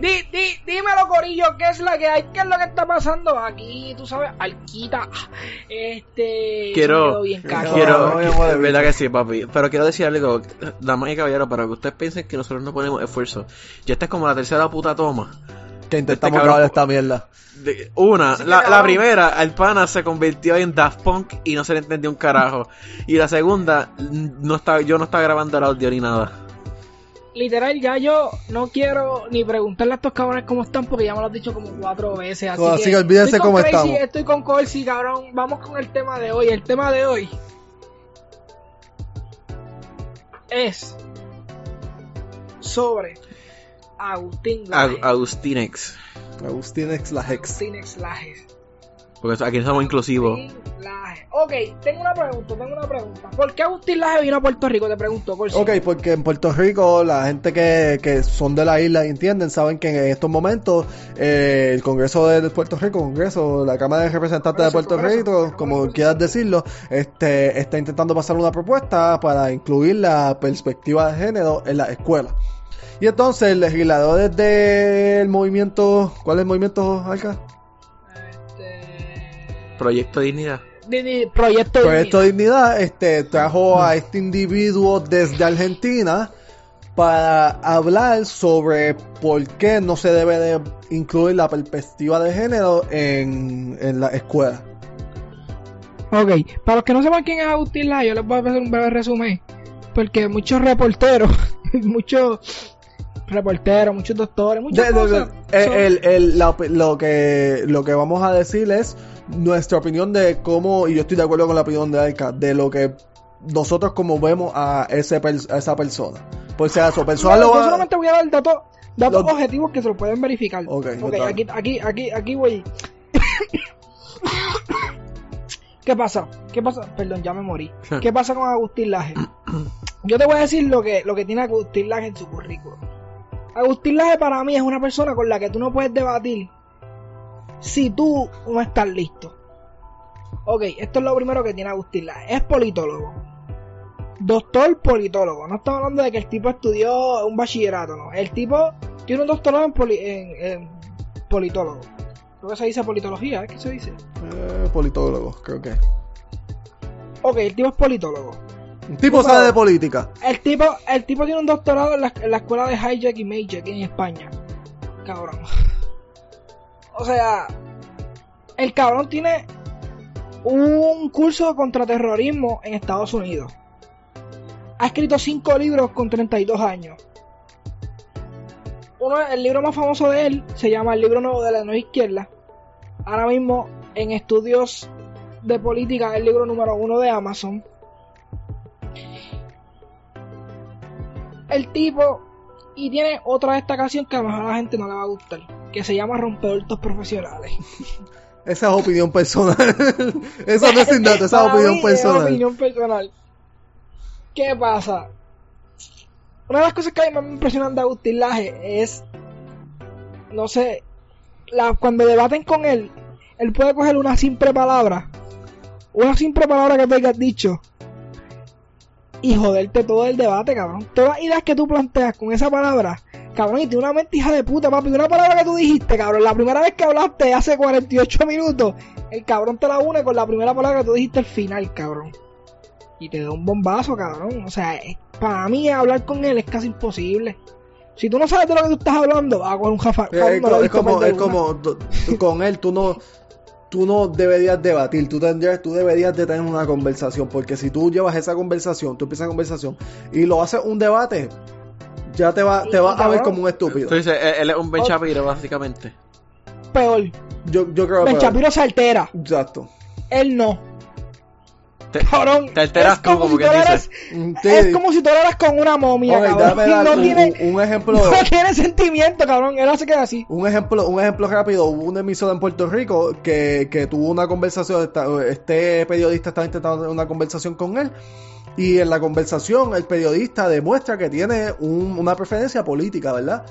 Di, di, dímelo, Corillo, ¿qué es la que hay? ¿Qué es lo que está pasando aquí? Tú sabes, Alquita. Este. Quiero. Bien. Quiero. No, no, no, Es verdad que sí, papi. Pero quiero decir algo, damas y caballeros, para que ustedes piensen que nosotros no ponemos esfuerzo. Ya esta es como la tercera puta toma. Que intentamos Este grabar cabrón- esta mierda. De- una, Sí, la, primera, el pana se convirtió en Daft Punk y no se le entendió un carajo. Y la segunda, no está, yo no estaba grabando el audio ni nada. Literal, ya yo no quiero ni preguntarle a estos cabrones cómo están porque ya me lo has dicho como cuatro veces. Así, Así que, que olvídense estoy con cómo Crazy, estamos. Estoy con Corsi, cabrón. Vamos con el tema de hoy. El tema de hoy es sobre Agustín Laje. Ag- Agustinex. Agustín ex la Hex. Agustín Exlaje. Porque aquí somos inclusivos. Laje. Ok, tengo una pregunta, tengo una pregunta. ¿Por qué Agustín Laje vino a Puerto Rico? Te pregunto, Corsi. Ok, porque en Puerto Rico la gente que, que son de la isla entienden, saben que en estos momentos eh, el Congreso de Puerto Rico, Congreso, la Cámara de Representantes de Puerto Congreso, Rico, Congreso, como Congreso. quieras decirlo, este está intentando pasar una propuesta para incluir la perspectiva de género en la escuela. Y entonces legisladores del movimiento, ¿cuál es el movimiento, Alca? Este... Proyecto Dignidad. Proyecto, Proyecto Dignidad. Dignidad este, trajo a este individuo desde Argentina para hablar sobre por qué no se debe de incluir la perspectiva de género en, en la escuela. Ok, para los que no sepan quién es Agustín Laje, yo les voy a hacer un breve resumen. Porque muchos reporteros, muchos reporteros, muchos doctores, muchas De- de- de- cosas. el- son- el- el- la opi- lo, que, lo que vamos a decir es nuestra opinión de cómo, y yo estoy de acuerdo con la opinión de Alca, de lo que nosotros como vemos a, ese a esa persona. Por si acaso, persona lo yo solamente voy a dar datos, datos Los- objetivos que se lo pueden verificar. Ok, Ok, dale. aquí, aquí, aquí, aquí voy. ¿Qué pasa? ¿Qué pasa? Perdón, ya me morí. ¿Qué pasa con Agustín Laje? Yo te voy a decir lo que, lo que tiene Agustín Laje en su currículum. Agustín Laje para mí es una persona con la que tú no puedes debatir si tú no estás listo. Ok, esto es lo primero que tiene Agustín Laje. Es politólogo. Doctor politólogo. No estamos hablando de que el tipo estudió un bachillerato, no. El tipo tiene un doctorado en, poli- en- en politólogo. Creo que se dice politología, ¿eh? ¿qué se dice? Eh, politólogo, creo que. Ok, el tipo es politólogo. Un tipo sabe de política. El tipo, el tipo tiene un doctorado en la, en la escuela de Hijack y Mayjack en España. Cabrón. O sea, el cabrón tiene un curso de contraterrorismo en Estados Unidos. Ha escrito cinco libros con 32 años. Uno, el libro más famoso de él se llama El libro nuevo de la nueva izquierda. Ahora mismo en estudios de política es el libro número uno de Amazon. El tipo y tiene otra destacación que a lo mejor a la gente no le va a gustar, que se llama rompeortos profesionales. Esa es opinión personal. esa no es esa es opinión personal. opinión personal. ¿Qué pasa? Una de las cosas que a mí más me impresionan de Agustín Laje es, no sé, la, cuando debaten con él, él puede coger una simple palabra, una simple palabra que te hayas dicho, y joderte todo el debate, cabrón. Todas las ideas que tú planteas con esa palabra, cabrón, y tiene una mente hija de puta, papi. Una palabra que tú dijiste, cabrón, la primera vez que hablaste hace 48 minutos, el cabrón te la une con la primera palabra que tú dijiste al final, cabrón. Y te da un bombazo, cabrón. O sea, para mí hablar con él es casi imposible. Si tú no sabes de lo que tú estás hablando, vas a coger un jafa. Eh, Es, no como, es como tú- tú con él, tú no, tú no deberías debatir, tú tendrías, tú deberías de tener una conversación, porque si tú llevas esa conversación, tú empiezas conversación y lo haces un debate, ya te va, te vas a ver como un estúpido. Tú dices, él es un Ben Shapiro, básicamente. Peor. Yo, yo creo Ben que Shapiro se altera. exacto. Él no. Te, Cabrón. te alteras es tú, como si quien tú dice. eres- Mm, sí. Es como si tú hablaras con una momia, cabrón. no un, tiene, un- ejemplo. no tiene sentimiento, cabrón. Él hace que así. Un ejemplo, un ejemplo rápido, hubo una emisora en Puerto Rico que, que tuvo una conversación, este periodista estaba intentando tener una conversación con él y en la conversación el periodista demuestra que tiene un- una preferencia política, ¿verdad?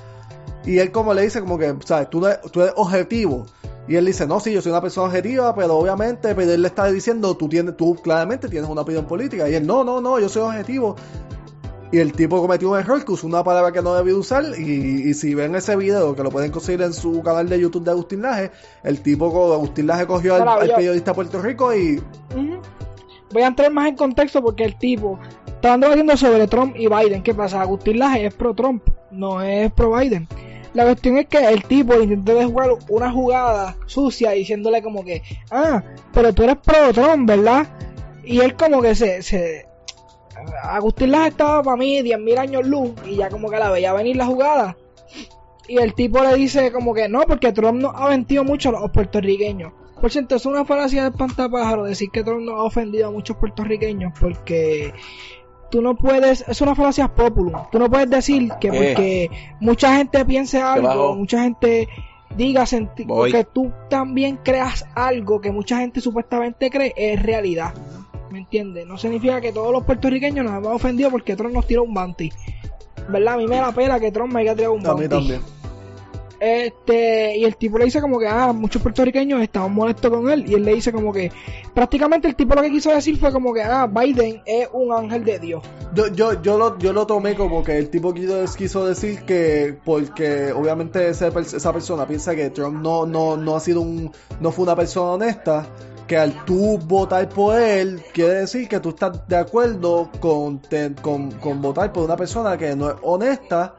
Y él como le dice como que, sabes, tú, tú eres objetivo. Y él dice, no, sí, yo soy una persona objetiva, pero obviamente, pero él le está diciendo, tú tienes, tú claramente tienes una opinión política. Y él, no, no, no, yo soy objetivo. Y el tipo cometió un error que usó una palabra que no debía usar. Y, y si ven ese video, que lo pueden conseguir en su canal de YouTube de Agustín Laje, el tipo, Agustín Laje cogió al, al periodista de Puerto Rico y. Voy a entrar más en contexto porque el tipo estaban debatiendo sobre Trump y Biden. ¿Qué pasa? Agustín Laje es pro Trump, no es pro Biden. La cuestión es que el tipo intentó jugar una jugada sucia diciéndole como que, ah, pero tú eres pro Trump, ¿verdad? Y él como que se... se Agustín Laje estaba para mí 10.000 años luz y ya como que la veía venir la jugada. Y el tipo le dice como que no, porque Trump nos ha vendido mucho a los puertorriqueños. Por cierto, es una falacia de espantapájaro decir que Trump nos ha ofendido a muchos puertorriqueños porque tú no puedes, es una falacia populum. Tú no puedes decir que ¿Qué? porque mucha gente piense algo, mucha gente diga senti- Voy. que tú también creas algo que mucha gente supuestamente cree es realidad. ¿Me entiendes? No significa que todos los puertorriqueños nos hemos ofendido porque Trump nos tiró un bounty. ¿Verdad? A mí me da pena que Trump me haya tirado un a bounty. mí también. Este, y el tipo le dice como que, ah, muchos puertorriqueños estaban molestos con él. Y él le dice como que, prácticamente el tipo lo que quiso decir fue como que, ah, Biden es un ángel de Dios. Yo, yo, yo, lo, yo lo tomé como que el tipo quiso, decir que porque obviamente per- esa persona piensa que Trump no, no, no ha sido un no fue una persona honesta que al tú votar por él quiere decir que tú estás de acuerdo con, con, con votar por una persona que no es honesta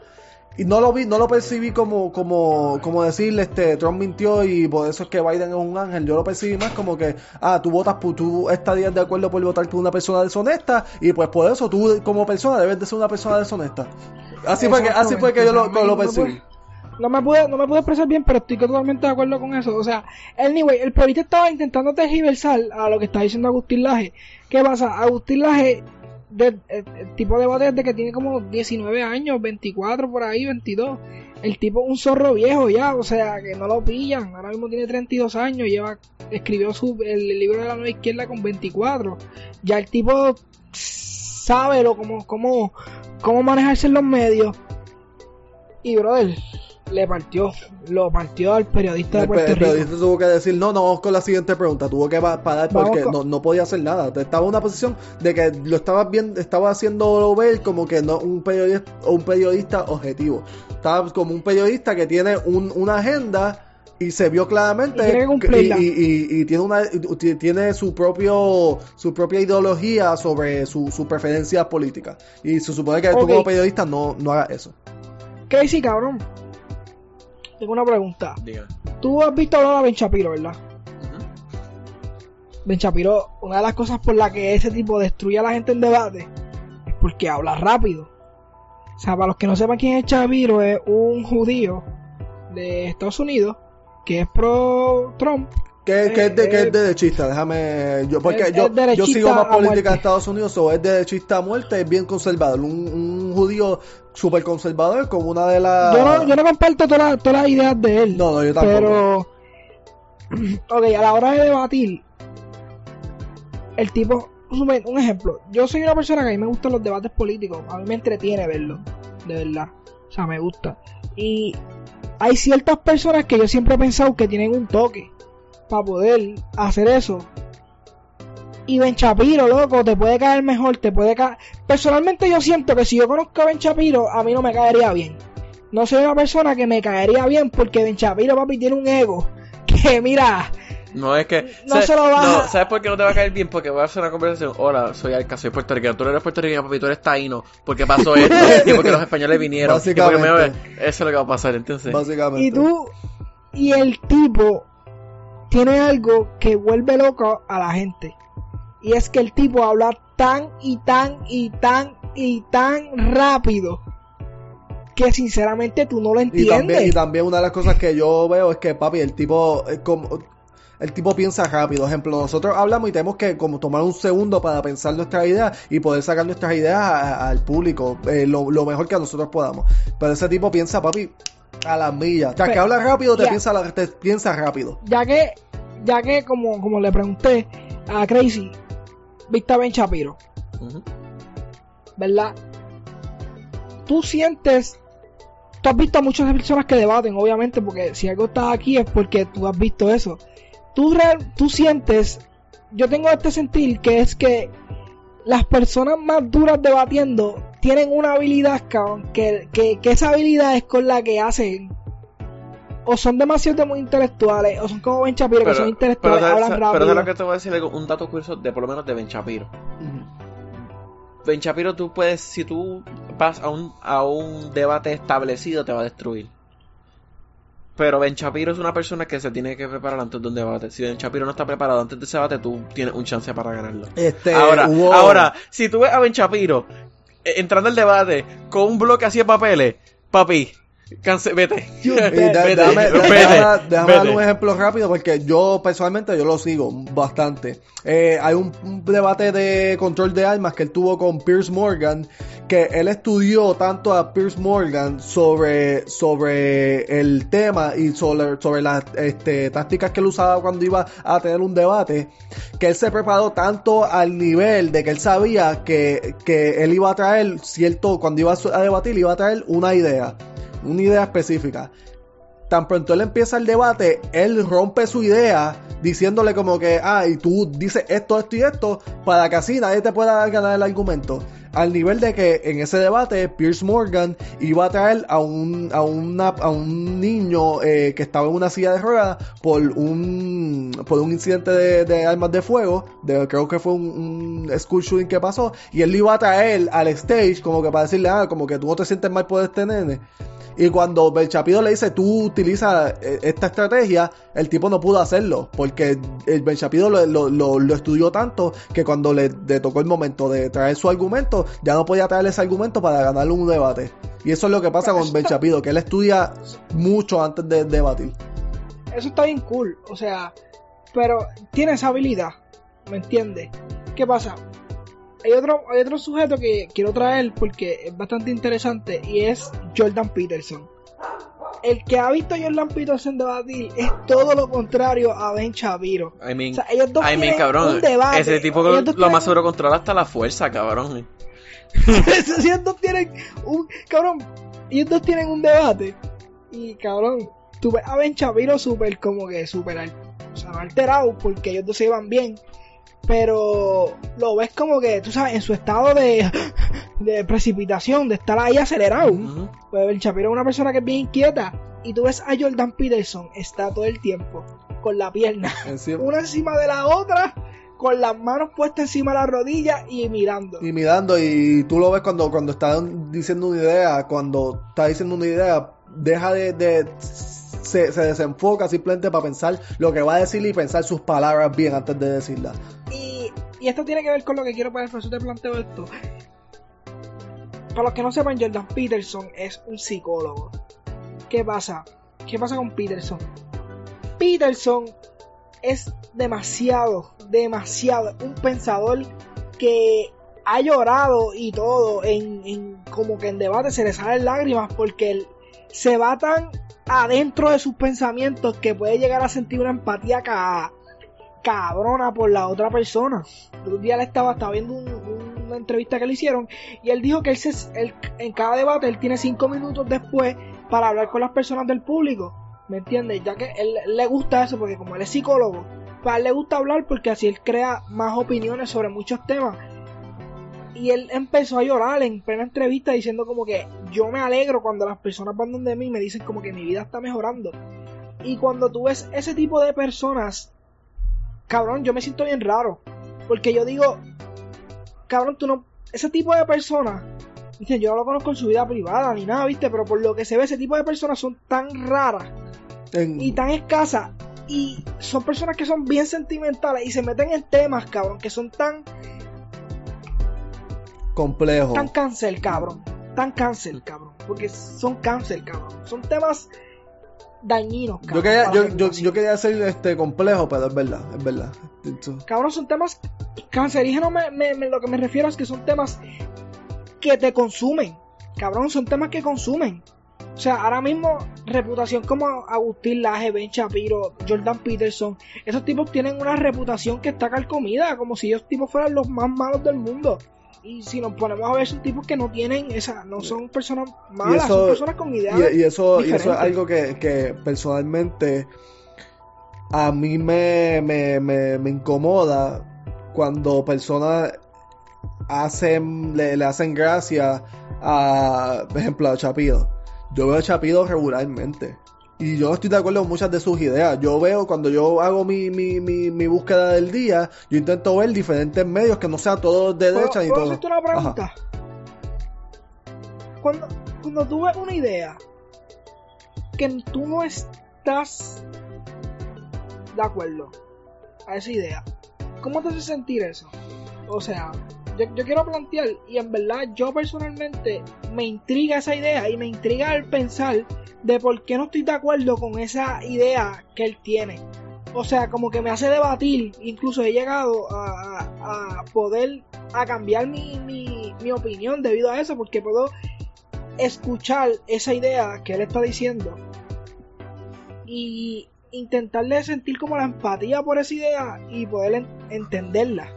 y no lo vi, no lo percibí como, como, como decirle este Trump mintió y por eso es que Biden es un ángel. Yo lo percibí más como que, ah, tú votas por, tú estarías de acuerdo por votar por una persona deshonesta y pues por eso tú como persona debes de ser una persona deshonesta. Así fue que, así fue que yo lo, percibí. No me pude, no me pude expresar bien, pero estoy totalmente de acuerdo con eso. O sea, anyway, el periodista estaba intentando tergiversar a lo que está diciendo Agustín Laje. ¿Qué pasa? Agustín Laje, de- el, tipo de debate desde que tiene como 19 años, 24 por ahí, 22. El tipo un zorro viejo ya, o sea, que no lo pillan. Ahora mismo tiene 32 años, lleva escribió su, el libro de la nueva izquierda con 24. Ya el tipo sabe lo, cómo, cómo, cómo manejarse en los medios. Y brother, le partió, lo partió al periodista de El, Puerto el Rico. periodista tuvo que decir, no, no, vamos con la siguiente pregunta. Tuvo que pa- parar porque con- no, no podía hacer nada. Estaba en una posición de que lo estaba viendo, estaba haciendo ver como que no un periodista, un periodista objetivo. Estaba como un periodista que tiene un- una agenda y se vio claramente Y y, y- y tiene una tiene su propio su propia ideología sobre su, su preferencia política y se supone que tú como periodista no, no hagas eso Crazy cabrón. Tengo una pregunta. Diga. Tú has visto hablar a Ben Shapiro, ¿verdad? Ben Shapiro, una de las cosas por las que ese tipo destruye a la gente en debate es porque habla rápido. O sea, para los que no sepan quién es Shapiro, es un judío de Estados Unidos que es pro Trump. Que, que es, de, que Eh, es derechista, déjame. Yo, porque es- yo, es yo sigo más política de Estados Unidos, o es derechista a muerte, es bien conservador. Un, un judío súper conservador, como una de las. Yo no, yo no comparto todas las ideas de él. No, no, yo tampoco. Pero, ok, a la hora de debatir, el tipo, un ejemplo, yo soy una persona que a mí me gustan los debates políticos, a mí me entretiene verlo, de verdad, o sea, me gusta. Y hay ciertas personas que yo siempre he pensado que tienen un toque para poder hacer eso. Y Ben Shapiro, loco, te puede caer mejor, te puede caer... Personalmente yo siento que si yo conozco a Ben Shapiro, a mí no me caería bien. No soy una persona que me caería bien porque Ben Shapiro, papi, tiene un ego que, mira, No es que. No ¿sabes- se lo vas no, a- ¿Sabes por qué no te va a caer bien? Porque voy a hacer una conversación. Hola, soy Alca, soy puertorriqueño. Tú no eres puertorriqueño, papi, tú eres taíno. Porque pasó esto. y porque los españoles vinieron. y porque me- Básicamente. eso es lo que va a pasar, entonces. Básicamente. y tú, y el tipo tiene algo que vuelve loco a la gente. Y es que el tipo habla tan y tan y tan y tan rápido que sinceramente tú no lo Y también, entiendes. y también una de las cosas que yo veo es que, papi, el tipo es como. El tipo piensa rápido. Ejemplo, nosotros hablamos y tenemos que como tomar un segundo para pensar nuestras ideas y poder sacar nuestras ideas a- a- al público eh, lo, lo mejor que nosotros podamos. Pero ese tipo piensa, papi, a las millas. O sea, que habla rápido, te ya. piensa, te piensa rápido. ya que, ya que como, como le pregunté a Crazy, viste a Ben Shapiro. ¿verdad? Tú sientes, tú has visto a muchas personas que debaten, obviamente, porque si algo está aquí es porque tú has visto eso. Tú, real- tú sientes, yo tengo este sentir que es que las personas más duras debatiendo tienen una habilidad, cabrón, que, que, que esa habilidad es con la que hacen. O son demasiado muy intelectuales, o son como Ben Shapiro, que son intelectuales, pero, hablan pero, rápido. pero lo que te voy a decir algo, un dato curioso de por lo menos de Ben Shapiro. Ben Shapiro, tú puedes, si tú vas a un, a un debate establecido, te va a destruir. Pero Ben Shapiro es una persona que se tiene que preparar antes de un debate. Si Ben Shapiro no está preparado antes de ese debate, tú tienes un chance para ganarlo. Este, ahora, ahora, si tú ves a Ben Shapiro entrando al debate con un bloque así de papeles, papi, cance- vete. Y da- Vete, déjame, vete, déjame- déjame vete. dar un ejemplo rápido porque yo personalmente yo lo sigo bastante. Eh, hay un, un debate de control de armas que él tuvo con Pierce Morgan que él estudió tanto a Pierce Morgan sobre, sobre el tema y sobre, sobre las este, tácticas que él usaba cuando iba a tener un debate que él se preparó tanto al nivel de que él sabía que, que él iba a traer cierto, cuando iba a debatir iba a traer una idea una idea específica. Tan pronto él empieza el debate, él rompe su idea diciéndole como que, ah, tú dices esto, esto y esto, para que así nadie te pueda ganar el argumento. Al nivel de que en ese debate Pierce Morgan iba a traer a un, a a un niño eh, que estaba en una silla de ruedas por un, por un incidente de, armas de fuego, de, creo que fue un, un school shooting que pasó, y él lo iba a traer al stage como que para decirle, ah, como que tú no te sientes mal por este nene. Y cuando Belchapido le dice, tú utilizas eh, esta estrategia, el tipo no pudo hacerlo, porque el Belchapido lo, lo, lo, lo estudió tanto que cuando le, le tocó el momento de traer su argumento, ya no podía traer ese argumento para ganarle un debate. Y eso es lo que pasa con Belchapido, que él estudia mucho antes de debatir. Eso está bien cool, o sea, pero tiene esa habilidad, ¿me entiendes? ¿Qué pasa? Hay otro, hay otro sujeto que quiero traer porque es bastante interesante y es Jordan Peterson. El que ha visto a Jordan Peterson debatir es todo lo contrario a Ben Shapiro. I mean, O sea, ellos dos I mean, cabrón, un debate. ese tipo Ellos lo, más seguro controla hasta la fuerza, cabrón. ellos dos tienen un cabrón ellos dos tienen un debate y cabrón tú ves a Ben Shapiro súper como que súper o sea, no alterado porque ellos dos se llevan bien pero lo ves como que tú sabes en su estado de, de precipitación de estar ahí acelerado. Pues Ben Shapiro es una persona que es bien inquieta y tú ves a Jordan Peterson está todo el tiempo con la pierna Encima- una encima de la otra con las manos puestas encima de la rodilla y mirando. Y mirando, y tú lo ves cuando, cuando está diciendo una idea, cuando está diciendo una idea, deja de, de- se, se desenfoca simplemente para pensar lo que va a decir y pensar sus palabras bien antes de decirlas. Y, esto tiene que ver con lo que quiero poner, por eso te planteo esto. Para los que no sepan, Jordan Peterson es un psicólogo. ¿Qué pasa? ¿Qué pasa con Peterson? Peterson es demasiado, demasiado un pensador que ha llorado y todo en, en como que en debate se le salen lágrimas porque él se va tan adentro de sus pensamientos que puede llegar a sentir una empatía ca- cabrona por la otra persona. Un día le estaba, estaba viendo un- una entrevista que le hicieron y él dijo que él, se, él- en cada debate él tiene cinco minutos después para hablar con las personas del público. ¿Me entiendes? Ya que él, él le gusta eso porque como él es psicólogo, pues a él le gusta hablar porque así él crea más opiniones sobre muchos temas. Y él empezó a llorar en plena entrevista diciendo como que yo me alegro cuando las personas van donde mí y me dicen como que mi vida está mejorando. Y cuando tú ves ese tipo de personas, cabrón, yo me siento bien raro. Porque yo digo, cabrón, tú no, ese tipo de personas, viste, yo no lo conozco en su vida privada ni nada, viste, pero por lo que se ve, ese tipo de personas son tan raras En- y tan escasas. Y son personas que son bien sentimentales y se meten en temas, cabrón, que son tan, complejo. tan cáncer, cabrón. Tan cáncer, cabrón. Porque son cáncer, cabrón. Son temas dañinos, cabrón. Yo quería, yo, yo, yo quería ser este complejo, pero es verdad, es verdad. Cabrón, son temas cancerígenos. Me, me- me- lo que me refiero es que son temas que te consumen. Cabrón, son temas que consumen. O sea, ahora mismo, reputación como Agustín Laje, Ben Shapiro, Jordan Peterson, esos tipos tienen una reputación que está calcomida, como si ellos tipos fueran los más malos del mundo. Y si nos ponemos a ver, son tipos que no tienen esa, no son personas malas, eso- son personas con ideas. Y, y eso, y eso es algo que, que personalmente a mí me, me, me, me incomoda cuando personas hacen, le, le hacen gracia a, por ejemplo, a Chapido. Yo veo a Chapido regularmente. Y yo no estoy de acuerdo con muchas de sus ideas. Yo veo, cuando yo hago mi, mi, mi, mi búsqueda del día, yo intento ver diferentes medios que no sea todo de ¿Puedo, derecha ni todo. hacerte una pregunta? Cuando, cuando tú ves una idea que tú no estás de acuerdo a esa idea, ¿cómo te hace sentir eso? O sea, yo, yo quiero plantear, y en verdad yo personalmente me intriga esa idea y me intriga el pensar de por qué no estoy de acuerdo con esa idea que él tiene. O sea, como que me hace debatir, incluso he llegado a, poder a cambiar mi, mi, opinión debido a eso, porque puedo escuchar esa idea que él está diciendo y intentarle sentir como la empatía por esa idea y poder en- entenderla.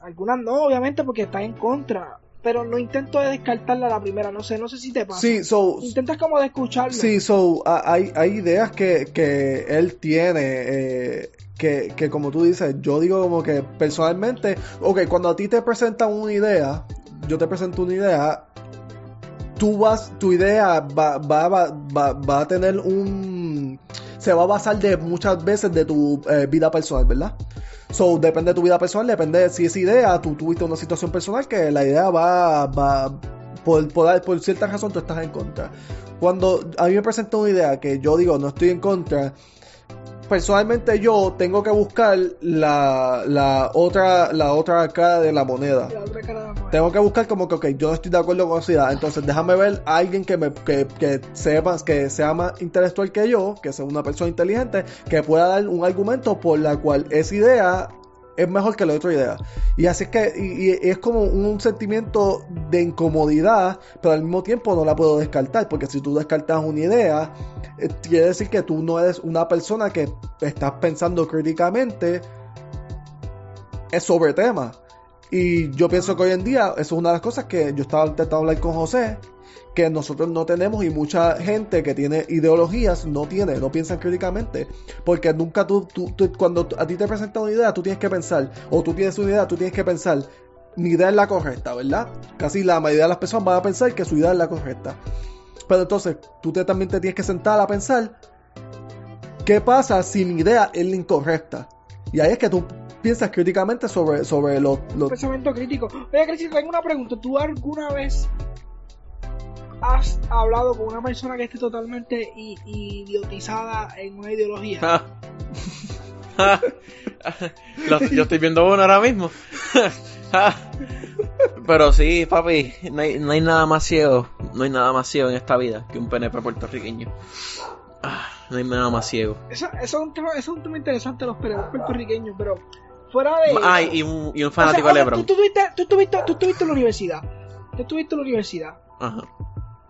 Algunas no, obviamente, porque están en contra, pero no intento de descartarla a la primera, no sé, no sé si te pasa. Sí, so, Intentas como de escucharlo. Sí, so, hay, hay ideas que, que él tiene, eh, que, que como tú dices, yo digo como que personalmente, ok, cuando a ti te presentan una idea, yo te presento una idea, tú vas, tu idea va, va, va, va, va a tener un, se va a basar de muchas veces de tu eh, vida personal, ¿verdad? So, depende de tu vida personal, depende de si esa idea, tú tuviste una situación personal que la idea va, va por, por, por cierta razón tú estás en contra. Cuando a mí me presenta una idea que yo digo no estoy en contra, personalmente yo tengo que buscar la, la otra la otra cara de la moneda. La otra cara de la moneda. Tengo que buscar como que, ok, yo no estoy de acuerdo con esa idea. Entonces, déjame ver a alguien que, me, que, que sepa, que sea más intelectual que yo, que sea una persona inteligente, que pueda dar un argumento por la cual esa idea es mejor que la otra idea. Y así es que, y, es como un sentimiento de incomodidad, pero al mismo tiempo no la puedo descartar, porque si tú descartas una idea, eh, quiere decir que tú no eres una persona que estás pensando críticamente sobre temas. Y yo pienso que hoy en día, eso es una de las cosas que yo estaba intentando hablar con José, que nosotros no tenemos y mucha gente que tiene ideologías no tiene, no piensan críticamente. Porque nunca tú, tú- cuando a ti te presentan una idea, tú tienes que pensar, o tú tienes una idea, tú tienes que pensar, mi idea es la correcta, ¿verdad? Casi la mayoría de las personas van a pensar que su idea es la correcta. Pero entonces, tú también te tienes que sentar a pensar, ¿qué pasa si mi idea es la incorrecta? Y ahí es que tú piensas críticamente sobre, sobre los... pensamiento crítico. Oye, Cristian, tengo una pregunta. ¿Tú alguna vez has hablado con una persona que esté totalmente idiotizada en una ideología? Ja. Lo- yo estoy viendo uno ahora mismo. Ja. Pero sí, papi, no hay, no hay nada más ciego, no hay nada más ciego en esta vida que un PNP puertorriqueño. Ah, No hay nada más ciego. Eso, eso es un tema, eso es un tema interesante los periodistas puertorriqueños, pero fuera de... Ay, y un, y un O sea, fanático o de LeBron. Tú, tú, tuviste, tú, tuviste, tú estuviste en la universidad. Tú estuviste en la universidad. Ajá.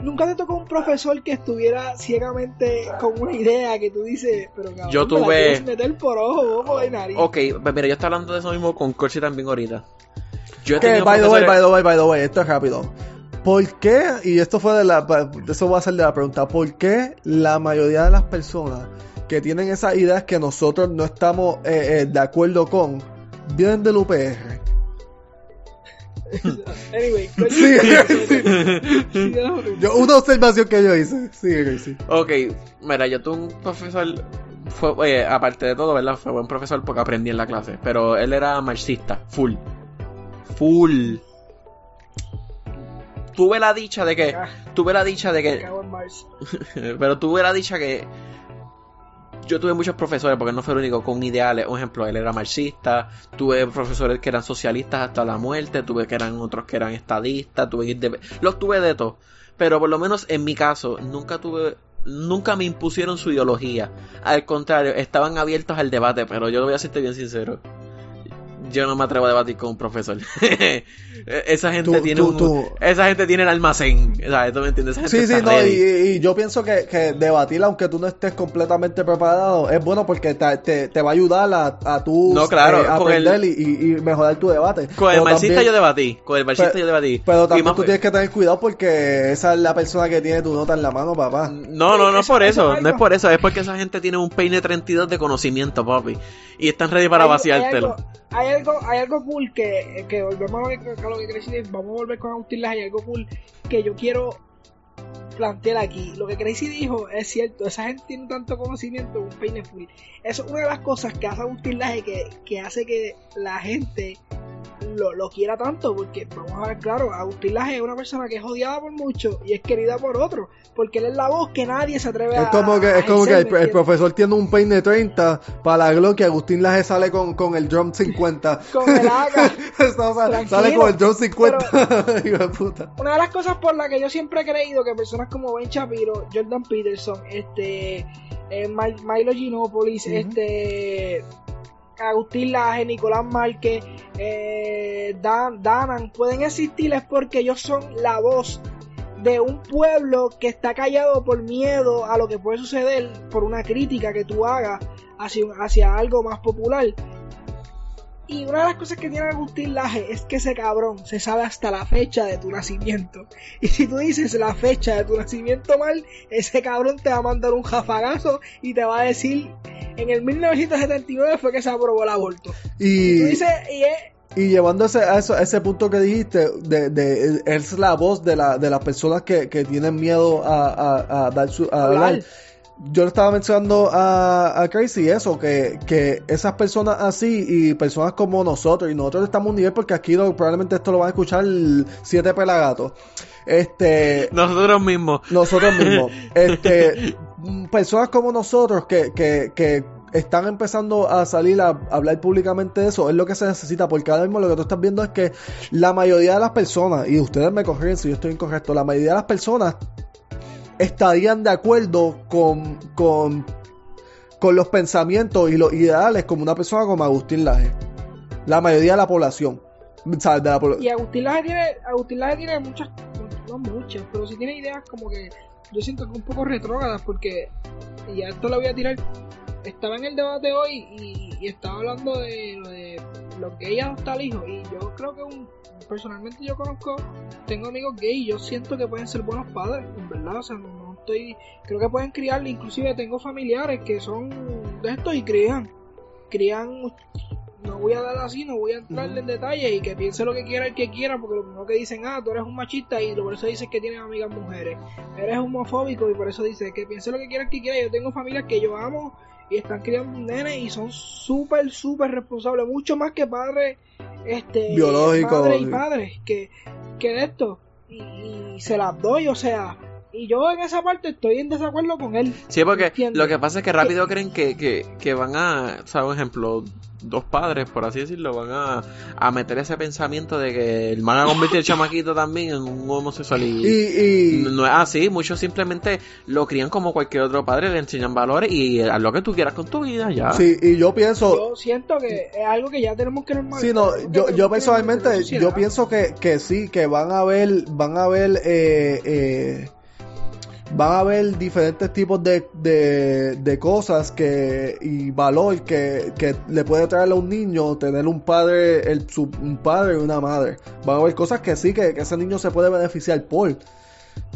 Nunca te tocó un profesor que estuviera ciegamente con una idea que tú dices, pero cabrón, Yo me la tuve- quieres meter por ojo, ojo de nariz. Ok, pues mira, yo estaba hablando de eso mismo con Corsi también ahorita. Yo tenido by the way, by the way, by the way, esto es rápido. ¿Por qué? Y esto fue de la. Eso va a ser de la pregunta. ¿Por qué la mayoría de las personas que tienen esas ideas que nosotros no estamos eh, eh, de acuerdo con vienen del UPR? Anyway, Sí, sí. Yo, una observación que yo hice. Sí, sí. Ok, mira, yo tuve un profesor, fue, oye, aparte de todo, ¿verdad? Fue buen profesor porque aprendí en la clase, pero él era marxista, full. Full. Tuve la dicha de que, Ah, tuve la dicha de que, pero tuve la dicha que yo tuve muchos profesores, porque no fue el único, con ideales. Un ejemplo, él era marxista. Tuve profesores que eran socialistas hasta la muerte. Tuve que eran otros que eran estadistas. Tuve inde- los tuve de todo. Pero por lo menos en mi caso, nunca tuve. Nunca me impusieron su ideología. Al contrario, estaban abiertos al debate. Pero yo lo voy a serte bien sincero. Yo no me atrevo a debatir con un profesor. esa gente Tú- tiene tú- un- tú- esa gente tiene el almacén. ¿Sabes? ¿Tú me entiendes? Esa gente Sí, sí, no, y, y yo pienso que, que debatir, aunque tú no estés completamente preparado, es bueno porque te, te, te va a ayudar a, a tú No, claro, eh, con el- aprender y, mejorar tu debate. Con el marxista también- yo debatí. Con el marxista Pero- yo debatí. Pero también más- tú tienes que tener cuidado porque esa es la persona que tiene tu nota en la mano, papá. No, no, no es por eso eso, es no es por eso, es porque esa gente tiene un peine 32 de conocimiento, papi. Y están ready para Hay- hay vaciártelo. algo- hay algo, hay algo cool que, que volvemos a lo que, Crazy dijo, vamos a volver con Agustín Laje, hay algo cool que yo quiero plantear aquí. Lo que Crazy dijo es cierto, esa gente tiene tanto conocimiento, un peine full. Eso es una de las cosas que hace Agustín Laje que, que hace que la gente lo, lo quiera tanto, porque vamos a ver claro, Agustín Laje es una persona que es odiada por muchos y es querida por otros, porque él es la voz que nadie se atreve a Es como que, a es como que el, profesor tiene un peine 30 para la Glock y Agustín Laje sale con, con el drum 50. Con el AK. Sale, con el drum 50. Hijo de puta. Una de las cosas por las que yo siempre he creído que personas como Ben Shapiro, Jordan Peterson, este, eh, Mi- Milo Ginópolis, este, Agustín Laje, Nicolás Márquez, eh, Dan, Danan, pueden existir es porque ellos son la voz de un pueblo que está callado por miedo a lo que puede suceder por una crítica que tú hagas hacia, hacia algo más popular. Y una de las cosas que tiene Agustín Laje es que ese cabrón se sabe hasta la fecha de tu nacimiento. Y si tú dices la fecha de tu nacimiento mal, ese cabrón te va a mandar un jafagazo y te va a decir, en el 1979 fue que se aprobó el aborto. Y tú Y, dices, y es, y llevándose a, eso, a ese punto que dijiste, de, de, es la voz de, la, de las personas que, que tienen miedo a, a, a dar su, a Hablar. hablar. Yo le estaba mencionando a, a Crazy eso, que, que esas personas así y personas como nosotros, y nosotros estamos a un nivel porque aquí lo- probablemente esto lo van a escuchar siete pelagatos. Este, Nosotros mismos. nosotros mismos. Este, personas como nosotros que, que, que están empezando a salir a hablar públicamente de eso, es lo que se necesita, porque ahora mismo lo que tú estás viendo es que la mayoría de las personas, y ustedes me corrigen si yo estoy incorrecto, la mayoría de las personas estarían de acuerdo con, con, con los pensamientos y los ideales como una persona como Agustín Laje. La mayoría de la población. Y Agustín Laje tiene, Agustín Laje tiene muchas, no muchas, pero sí tiene ideas como que yo siento que un poco retrógradas porque, y ya esto lo voy a tirar, estaba en el debate hoy y, y estaba hablando de lo de los gays adoptar hijos y yo creo que un, personalmente yo conozco, tengo amigos gay y yo siento que pueden ser buenos padres, en verdad, o sea, no, estoy, creo que pueden criar, inclusive tengo familiares que son de estos y crían, crían no voy a dar así, no voy a entrarle en detalle y que piense lo que quiera el que quiera, porque lo primero que dicen, ah, tú eres un machista y por eso dices que tienes amigas mujeres, eres homofóbico y por eso dices que piense lo que quiera el que quiera. Yo tengo familias que yo amo y están criando un nene y son súper, súper responsables, mucho más que padres, este, Biológicos, madres y padres, que, que de esto. Y, y se las doy, o sea, y yo en esa parte estoy en desacuerdo con él. Sí, porque ¿Entiendes? lo que pasa es que rápido creen que, que, que van a, o sea, un ejemplo, dos padres, por así decirlo, van a, a meter ese pensamiento de que van a convertir el chamaquito también en un homosexual y, y, y, no es así, muchos simplemente lo crían como cualquier otro padre, le enseñan valores y haz lo que tú quieras con tu vida, ya. sí, y yo pienso, Yo siento que es algo que ya tenemos que normalizar. Sí, no, yo, yo personalmente, yo pienso que, que sí, que van a haber, van a haber, eh, eh, van a haber diferentes tipos de, de, de cosas que, y valor que, que le puede traer a un niño tener un padre, el, su, un padre y una madre. Van a haber cosas que sí, que, que ese niño se puede beneficiar por.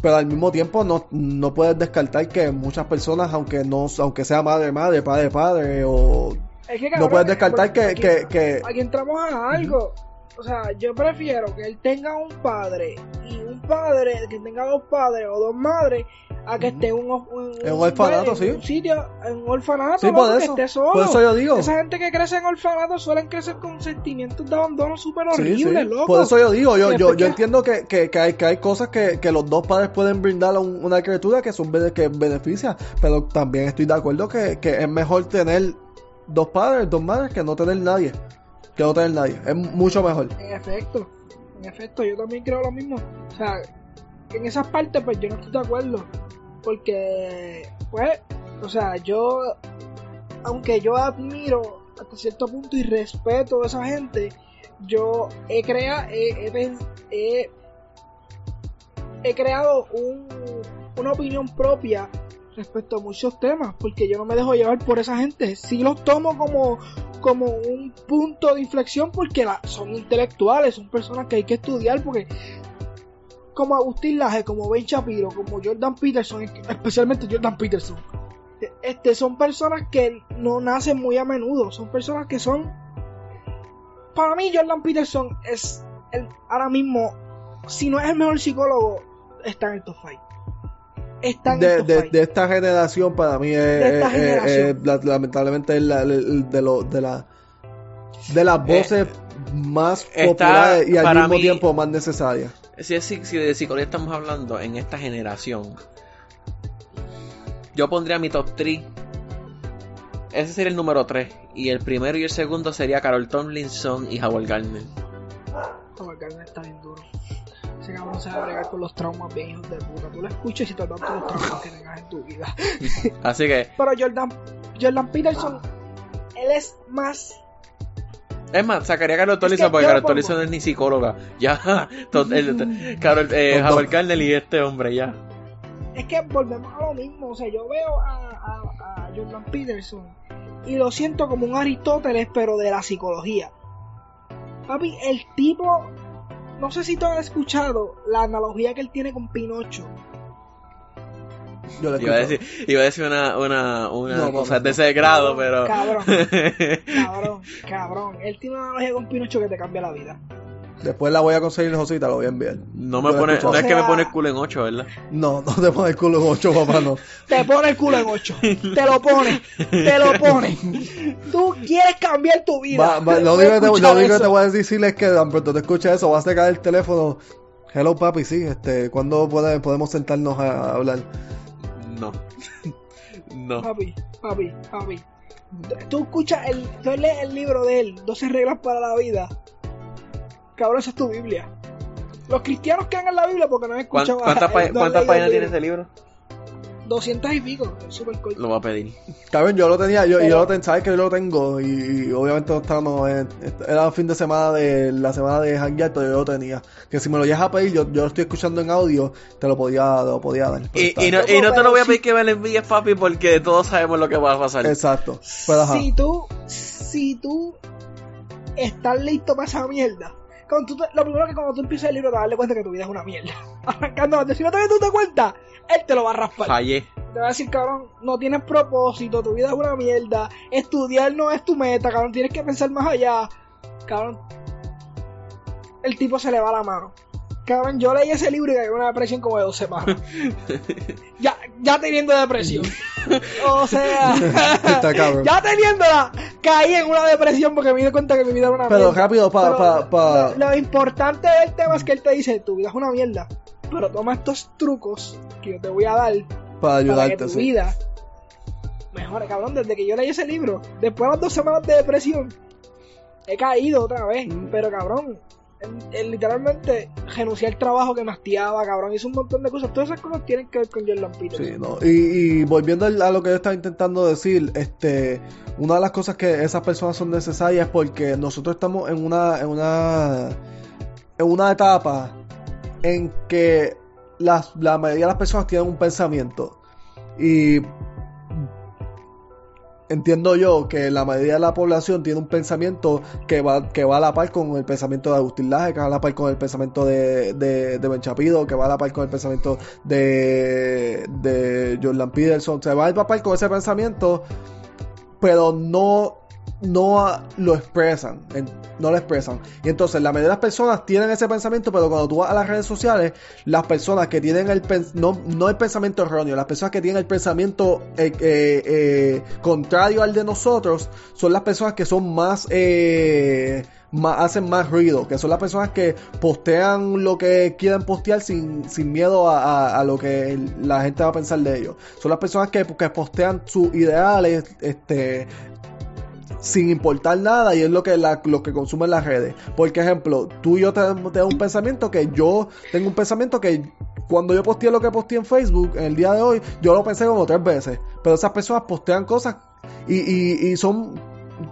Pero al mismo tiempo no, no puedes descartar que muchas personas, aunque no, aunque sea madre, madre, padre, padre, o Es que, no puedes descartar que, aquí, que, que aquí entramos a algo. O sea, yo prefiero que él tenga un padre y un padre, que tenga dos padres o dos madres, a que esté en un, en un orfanato, en sí. un sitio, en un orfanato, Sí, por que eso. esté solo. Por eso yo digo. Esa gente que crece en orfanatos suelen crecer con sentimientos de abandono súper Sí, horribles, sí. loco. Por eso yo digo, yo, yo, yo que- entiendo que, que, que hay, que hay cosas que, que los dos padres pueden brindar a un- una criatura que son que beneficia, pero también estoy de acuerdo que, que es mejor tener dos padres, dos madres, que no tener nadie. Que no tener nadie. Es mucho mejor. En efecto, en efecto, yo también creo lo mismo. O sea, en esas partes, pues yo no estoy de acuerdo. Porque, pues, o sea, yo, aunque yo admiro hasta cierto punto y respeto a esa gente, yo he creado, he, he he- he creado un- una opinión propia respecto a muchos temas, porque yo no me dejo llevar por esa gente. Sí los tomo como, como un punto de inflexión porque son intelectuales, son personas que hay que estudiar porque como Agustín Laje, como Ben Shapiro, como Jordan Peterson, especialmente Jordan Peterson, este, son personas que no nacen muy a menudo, son personas que son para mí Jordan Peterson es el, ahora mismo, si no es el mejor psicólogo, está en el top 5. De, esta generación para mí es, De esta es- es- generación. es la- lamentablemente es la- de, lo- de, la, de las voces más Eh, populares y al mismo mí- tiempo más necesarias. Si, es- si de psicología estamos hablando en esta generación, yo pondría mi top 3. Ese sería el número 3. Y el primero y el segundo sería Carol Tomlinson y Howard Gardner. Howard Gardner está bien duro. Ese cabrón a bregar con los traumas bien hijos de puta. Tú lo escuchas y te das todos los traumas que tengas en tu vida. Así que, Pero Jordan, Jordan Peterson, él es más. es más, sacaría a Carol que Tomlinson porque Carol no es ni psicóloga. Ya, Carol, eh. Howard Gardner y este hombre, ya. Es que volvemos a lo mismo. O sea, yo veo a, a, a Jordan Peterson y lo siento como un Aristóteles, pero de la psicología. Papi, el tipo. No sé si tú has escuchado la analogía que él tiene con Pinocho. Yo le Iba a decir, iba a decir una, una, una No, cosa no, de no. ese grado, pero. Cabrón, cabrón, cabrón. Él tiene una analogía con Pinocho que te cambia la vida. Después la voy a conseguir, Josita, la voy a enviar. no me pone, no es que me pone el culo en 8, ¿verdad? No, no te pones el culo en ocho, papá, no. Te pone el culo en ocho. Te lo pone. Te lo pone. Tú quieres cambiar tu vida. Va- va- lo a único que te, lo escuchar único que eso. te voy a decir es que tan pronto te escuches eso, vas a sacar el teléfono. Hello, papi, sí, este, ¿cuándo pode- podemos sentarnos a hablar? No. no. Papi, papi, papi. Tú escuchas el. Tú lees el libro de él, 12 reglas para la vida. Cabrón, esa es tu Biblia. Los cristianos que en la Biblia porque no han ¿Cuán- escuchado. ¿Cuántas, cuántas leído páginas tiene ese libro? 200 y pico, súper corto. Lo voy a pedir. Cabrón, yo lo tenía, yo, Pero- yo lo tengo, sabes que yo lo tengo y, y obviamente no estábamos en, era fin de semana de la semana de Hangout, pero yo lo tenía. Que si me lo llegas a pedir, yo, yo lo estoy escuchando en audio, te lo podía, te lo podía dar. Y, no, y no te lo voy a pedir que me lo envíes, papi, porque todos sabemos lo que va a pasar. Exacto. Pero ajá. Si tú, si tú estás listo para esa mierda, cuando tú te- lo primero que cuando tú empiezas el libro te vas a darle cuenta que tu vida es una mierda. Arrancando antes, si no te das tú te cuenta, él te lo va a raspar. Fallé. Te va a decir, cabrón, no tienes propósito, tu vida es una mierda, estudiar no es tu meta, cabrón, tienes que pensar más allá. Cabrón, el tipo se le va la mano. Cabrón, yo leí ese libro y caí una depresión como de dos semanas. ya, ya teniendo depresión. o sea, Está cabrón. ya teniéndola, caí en una depresión porque me di cuenta que mi vida era una Pero mierda. rápido, pa, Pero pa, pa. Lo, lo importante del tema es que él te dice, tu vida es una mierda, pero toma estos trucos que yo te voy a dar para para que ayudarte, tu vida mejore, cabrón. Desde que yo leí ese libro, después de las dos semanas de depresión, he caído otra vez. Mm. Pero, cabrón, literalmente renuncié al trabajo que me hastiaba, cabrón. Hizo un montón de cosas. Todas esas cosas tienen que ver con Jordan Peterson. Sí, no. y, y volviendo a lo que yo estaba intentando decir, este, una de las cosas que esas personas son necesarias es porque nosotros estamos en una, en una, en una etapa en que las, la mayoría de las personas tienen un pensamiento y entiendo yo que la mayoría de la población tiene un pensamiento que va, que va a la par con el pensamiento de Agustín Laje, que va a la par con el pensamiento de, de, de Ben Chapido, que va a la par con el pensamiento de, de Jordan Peterson, se va a la par con ese pensamiento, pero no, no lo expresan, no lo expresan. Y entonces la mayoría de las personas tienen ese pensamiento, pero cuando tú vas a las redes sociales, las personas que tienen el no, no el pensamiento erróneo, las personas que tienen el pensamiento eh, eh, eh, contrario al de nosotros, son las personas que son más, más hacen más ruido, que son las personas que postean lo que quieren postear sin, sin miedo a, a- a lo que la gente va a pensar de ellos. Son las personas que, que postean sus ideales, este sin importar nada y es lo que la, lo que consumen las redes. Por ejemplo, tú y yo tenemos, tenemos un pensamiento que yo tengo un pensamiento que cuando yo posteé lo que posteé en Facebook en el día de hoy, yo lo pensé como tres veces. Pero esas personas postean cosas y, y, y son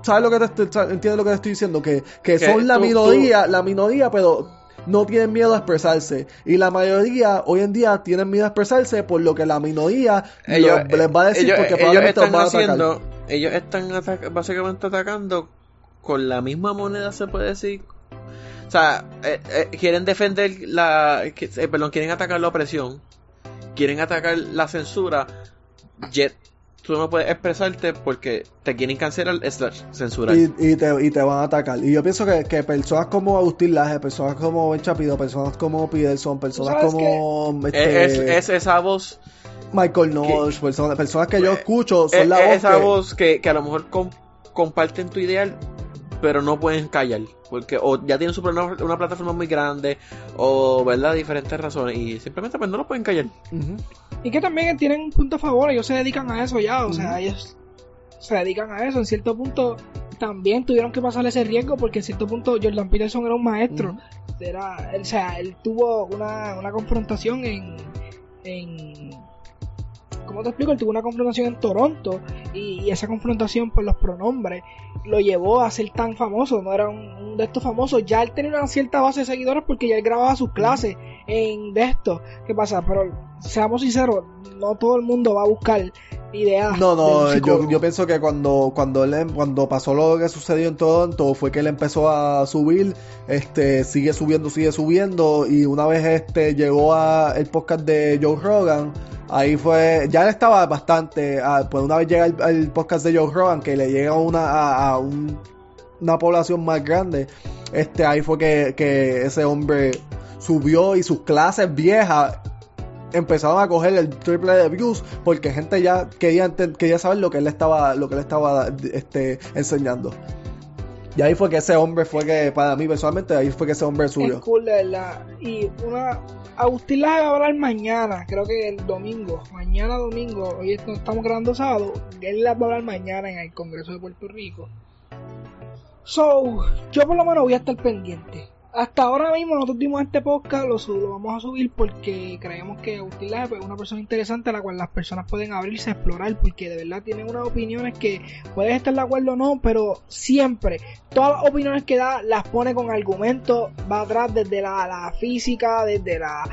¿sabes lo que te estoy, entiendes lo que te estoy diciendo? Que, que Que son la tú- minoría, la minoría, pero no tienen miedo a expresarse. Y la mayoría hoy en día tienen miedo a expresarse por lo que la minoría Ellos, lo- les va a decir ellos, porque ellos probablemente los van a atacar. haciendo, ellos están ataca- básicamente atacando con la misma moneda, se puede decir. O sea, eh, eh, quieren defender la, eh, perdón, quieren atacar la opresión, quieren atacar la censura. Ye- tú no puedes expresarte porque te quieren cancelar slash censurar. Y, y te, y te van a atacar. Y yo pienso que, que personas como Agustín Laje, personas como Ben Chapido, personas como Peterson, personas como es, este, es- es esa voz, Michael Knowles, personas, personas que yo Pues, escucho, son es, la es voz esa que- voz que, que a lo mejor com- comparten tu ideal, pero no pueden callar. Porque o ya tienen su una, una plataforma muy grande, o verdad, diferentes razones, y simplemente pues no lo pueden callar. Y que también tienen un punto a favor, ellos se dedican a eso ya, o sea, ellos se dedican a eso. En cierto punto también tuvieron que pasar ese riesgo porque en cierto punto Jordan Peterson era un maestro. Era, o sea, él tuvo una, una confrontación en, en... ¿Cómo te explico? Él tuvo una confrontación en Toronto y, y esa confrontación por los pronombres lo llevó a ser tan famoso, no era un, un de estos famosos, ya él tenía una cierta base de seguidores porque ya él grababa sus clases en de esto. ¿Qué pasa? Pero seamos sinceros, no todo el mundo va a buscar No, no, yo, yo pienso que cuando cuando él cuando pasó lo que sucedió en Toronto fue que él empezó a subir, este sigue subiendo, sigue subiendo y una vez este llegó a el podcast de Joe Rogan, ahí fue, ya él estaba bastante, ah, pues una vez llega el, el podcast de Joe Rogan que le llega a una a, a un- una población más grande, este ahí fue que, que ese hombre subió y sus clases viejas empezaron a coger el triple de views porque gente ya quería quería saber lo que él estaba lo que él estaba este enseñando y ahí fue que ese hombre fue que para mí personalmente ahí fue que ese hombre Es subió cool, de verdad. Y una. Agustín Laje va a hablar mañana, creo que el domingo. Mañana domingo, hoy estamos grabando sábado. Él las va a hablar mañana en el Congreso de Puerto Rico. So, yo por lo menos voy a estar pendiente. Hasta ahora mismo nosotros dimos este podcast, lo, lo vamos a subir porque creemos que Agustín pues, es una persona interesante a la cual las personas pueden abrirse a explorar porque de verdad tiene unas opiniones que puedes estar de acuerdo o no, pero siempre todas las opiniones que da las pone con argumentos, va atrás desde la, la física, desde la,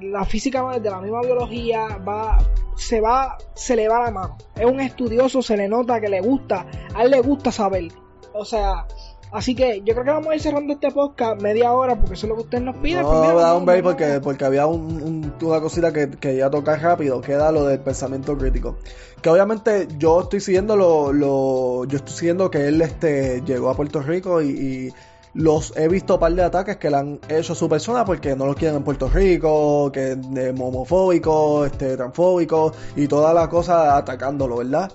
la física, desde la misma biología, va, se va, se le va la mano. Es un estudioso, se le nota que le gusta, a él le gusta saber. O sea, así que yo creo que vamos a ir cerrando este podcast media hora porque eso es lo que ustedes nos piden. no Pues mira, da un break porque porque había un, un- una cosita que quería tocar rápido que era lo del pensamiento crítico que obviamente yo estoy siguiendo lo, lo yo estoy siguiendo que él este llegó a Puerto Rico y, y los he visto par de ataques que le han hecho a su persona porque no lo quieren en Puerto Rico, que es homofóbico, este, transfóbico y todas las cosas atacándolo, ¿verdad?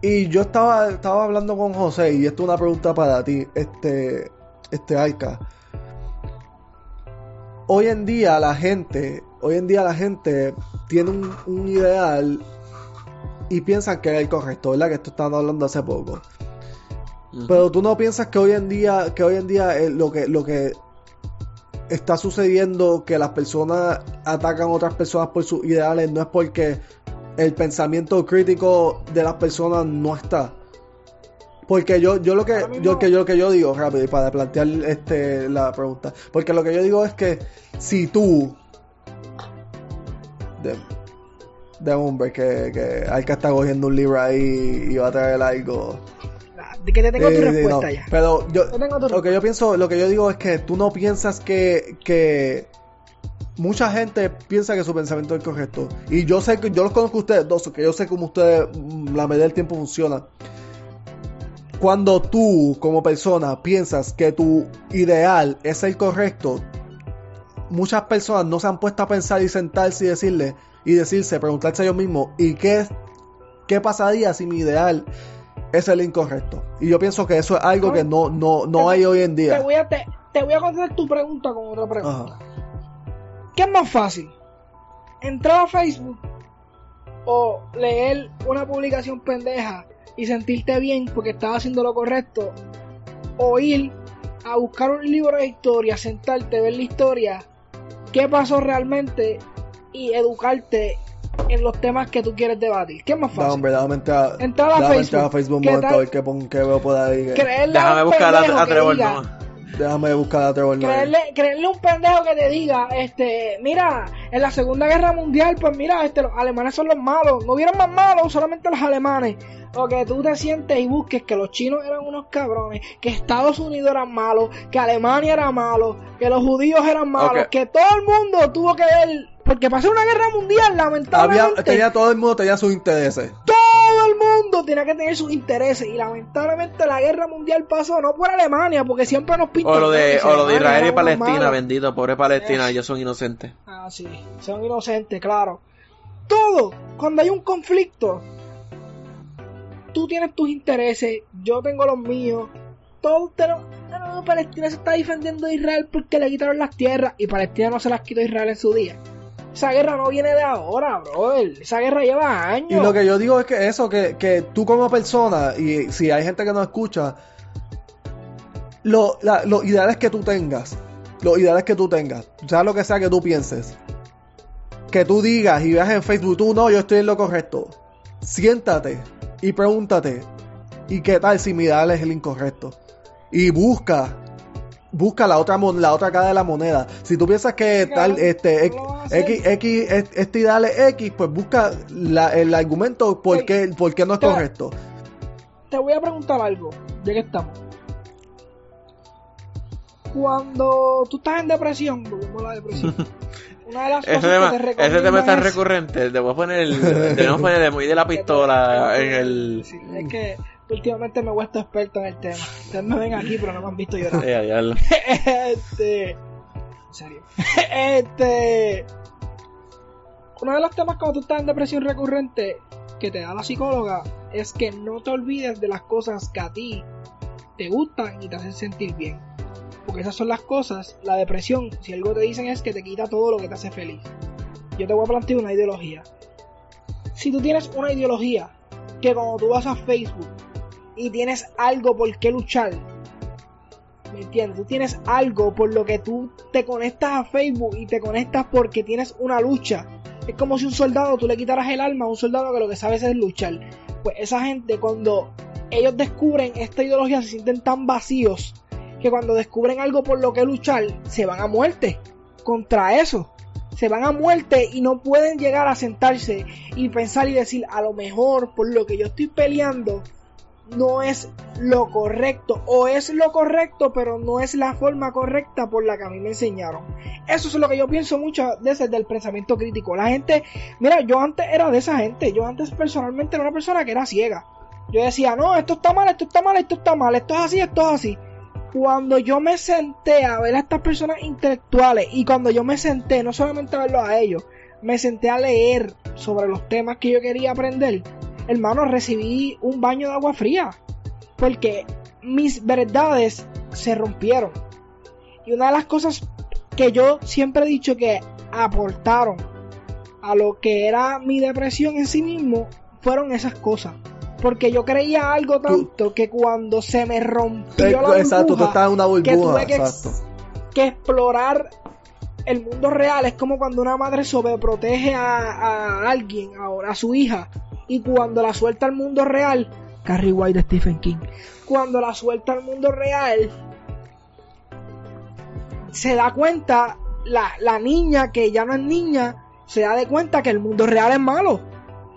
Y yo estaba, estaba hablando con José y esto es una pregunta para ti, este, este Arca. Hoy en día la gente, hoy en día la gente tiene un, un ideal y piensan que es el correcto, ¿verdad? Que esto estábamos hablando hace poco. Pero tú no piensas que hoy en día, que hoy en día eh, lo que lo que está sucediendo que las personas atacan a otras personas por sus ideales no es porque el pensamiento crítico de las personas no está. Porque yo, yo lo que yo que yo lo que yo digo rápido y para plantear este la pregunta, porque lo que yo digo es que si tú de, de hombre que, que hay que estar cogiendo un libro ahí y va a traer algo que te tengo tu sí, respuesta no, ya. Pero yo, Yo tengo tu lo que yo pienso, lo que yo digo es que tú no piensas que, que mucha gente piensa que su pensamiento es correcto. Y yo sé que yo los conozco a ustedes dos, que yo sé cómo ustedes mm, la medida del tiempo funciona. Cuando tú, como persona, piensas que tu ideal es el correcto, muchas personas no se han puesto a pensar y sentarse y decirle, y decirse, preguntarse a ellos mismos, ¿y qué, qué pasaría si mi ideal es el incorrecto? Y yo pienso que eso es algo que no, no, no hay hoy en Te día. voy, a, te, te voy a contestar tu pregunta con otra pregunta. Ajá. ¿Qué es más fácil? ¿Entrar a Facebook o leer una publicación pendeja y sentirte bien porque estás haciendo lo correcto? ¿O ir a buscar un libro de historia, sentarte, ver la historia, qué pasó realmente y educarte en los temas que tú quieres debatir? ¿Qué es más fácil? hombre, déjame entrar, Entrar a Facebook. entrar a Facebook un ¿Qué momento tal? a ver qué, pon- qué veo por ahí. que- Creerle a Déjame un buscar a, Trevor diga-. Déjame buscar a Trevor Noah. un pendejo que te diga, este, mira, en la Segunda Guerra Mundial, pues mira, este, los alemanes son los malos, no hubieran más malos, solamente los alemanes. o que tú te sientes y busques que los chinos eran unos cabrones, que Estados Unidos eran malos, que Alemania era malo, que los judíos eran malos, que todo el mundo tuvo que ver, porque pasó una guerra mundial, lamentablemente. Había, tenía, todo el mundo tenía sus intereses. todo el mundo tenía que tener sus intereses y lamentablemente la guerra mundial pasó no por Alemania porque siempre nos pintan O lo de, que o lo de Alemania Israel y Palestina, bendito, pobre Palestina, ellos son inocentes. Ah, sí, son inocentes, claro. Todo, cuando hay un conflicto, tú tienes tus intereses, yo tengo los míos, todos tenemos... No, Palestina se está defendiendo de Israel porque le quitaron las tierras y Palestina no se las quitó a Israel en su día. Esa guerra no viene de ahora, bro. Esa guerra lleva años. Y lo que yo digo es que eso, que, que tú como persona, y si hay gente que no escucha, lo, los ideales que tú tengas, los ideales que tú tengas, sea lo que sea que tú pienses, que tú digas y veas en Facebook, tú no, yo estoy en lo correcto. Siéntate y pregúntate, ¿y qué tal si mi ideal es el incorrecto? Y busca, busca la otra, la otra cara de la moneda. Si tú piensas que tal, este. X, X, es- este ideal es X, pues busca la- el argumento por qué, por qué no es correcto. Te voy a preguntar algo, ya que estamos. Cuando tú estás en depresión, volvemos a la depresión. Una de las Ese cosas tema, que te ese tema es tan recurrente. Debemos poner el, debemos poner el muy de la pistola en el. Sí, es que últimamente me he vuelto experto en el tema. Ustedes me ven aquí, pero no me han visto llorar. Eh, este. En serio. Este. Uno de los temas cuando tú estás en depresión recurrente que te da la psicóloga es que no te olvides de las cosas que a ti te gustan y te hacen sentir bien. Porque esas son las cosas, la depresión, si algo te dicen es que te quita todo lo que te hace feliz. Yo te voy a plantear una ideología. Si tú tienes una ideología que cuando tú vas a Facebook y tienes algo por qué luchar, ¿me entiendes? Tú tienes algo por lo que tú te conectas a Facebook y te conectas porque tienes una lucha. Es como si un soldado tú le quitaras el alma a un soldado que lo que sabes es luchar. Pues esa gente cuando ellos descubren esta ideología se sienten tan vacíos que cuando descubren algo por lo que luchar se van a muerte contra eso. Se van a muerte y no pueden llegar a sentarse y pensar y decir a lo mejor por lo que yo estoy peleando no es lo correcto o es lo correcto pero no es la forma correcta por la que a mí me enseñaron eso es lo que yo pienso muchas veces del pensamiento crítico. La gente mira yo antes era de esa gente. Yo antes personalmente era una persona que era ciega. Yo decía no esto está mal esto está mal esto está mal esto es así esto es así cuando yo me senté a ver a estas personas intelectuales y cuando yo me senté no solamente a verlos a ellos me senté a leer sobre los temas que yo quería aprender hermano, recibí un baño de agua fría. Porque mis verdades se rompieron. Y una de las cosas que yo siempre he dicho que aportaron a lo que era mi depresión en sí mismo fueron esas cosas. Porque yo creía algo tanto que cuando se me rompió la Exacto, tú burbuja, estás en una que tuve que, ex- Exacto. que explorar el mundo real es como cuando una madre sobreprotege a, a alguien, a, a su hija, y cuando la suelta al mundo real, Carrie White de Stephen King, cuando la suelta al mundo real, se da cuenta, la, la niña que ya no es niña, se da de cuenta que el mundo real es malo.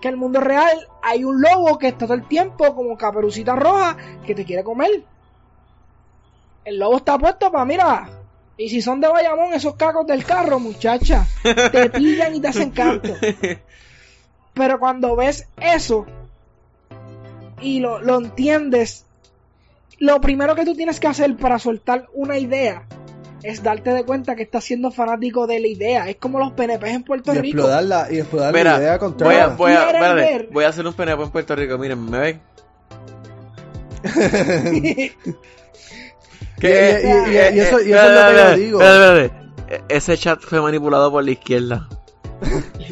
Que el mundo real hay un lobo que está todo el tiempo como caperucita roja que te quiere comer. El lobo está puesto para, mira, y si son de Bayamón, esos cacos del carro, muchacha, te pillan y te hacen canto. Pero cuando ves eso y lo, lo entiendes, lo primero que tú tienes que hacer para soltar una idea es darte de cuenta que estás siendo fanático de la idea. Es como los PNP en Puerto Y Rico. explorar la, y explorar la idea voy a, voy, a, ¿Quieren espérate, ver? voy a hacer un PNP en Puerto Rico. Miren, ¿me ven? Y- y- y- y eso- y eso es lo que yo digo. Espérate, espérate. E- Ese chat fue manipulado por la izquierda.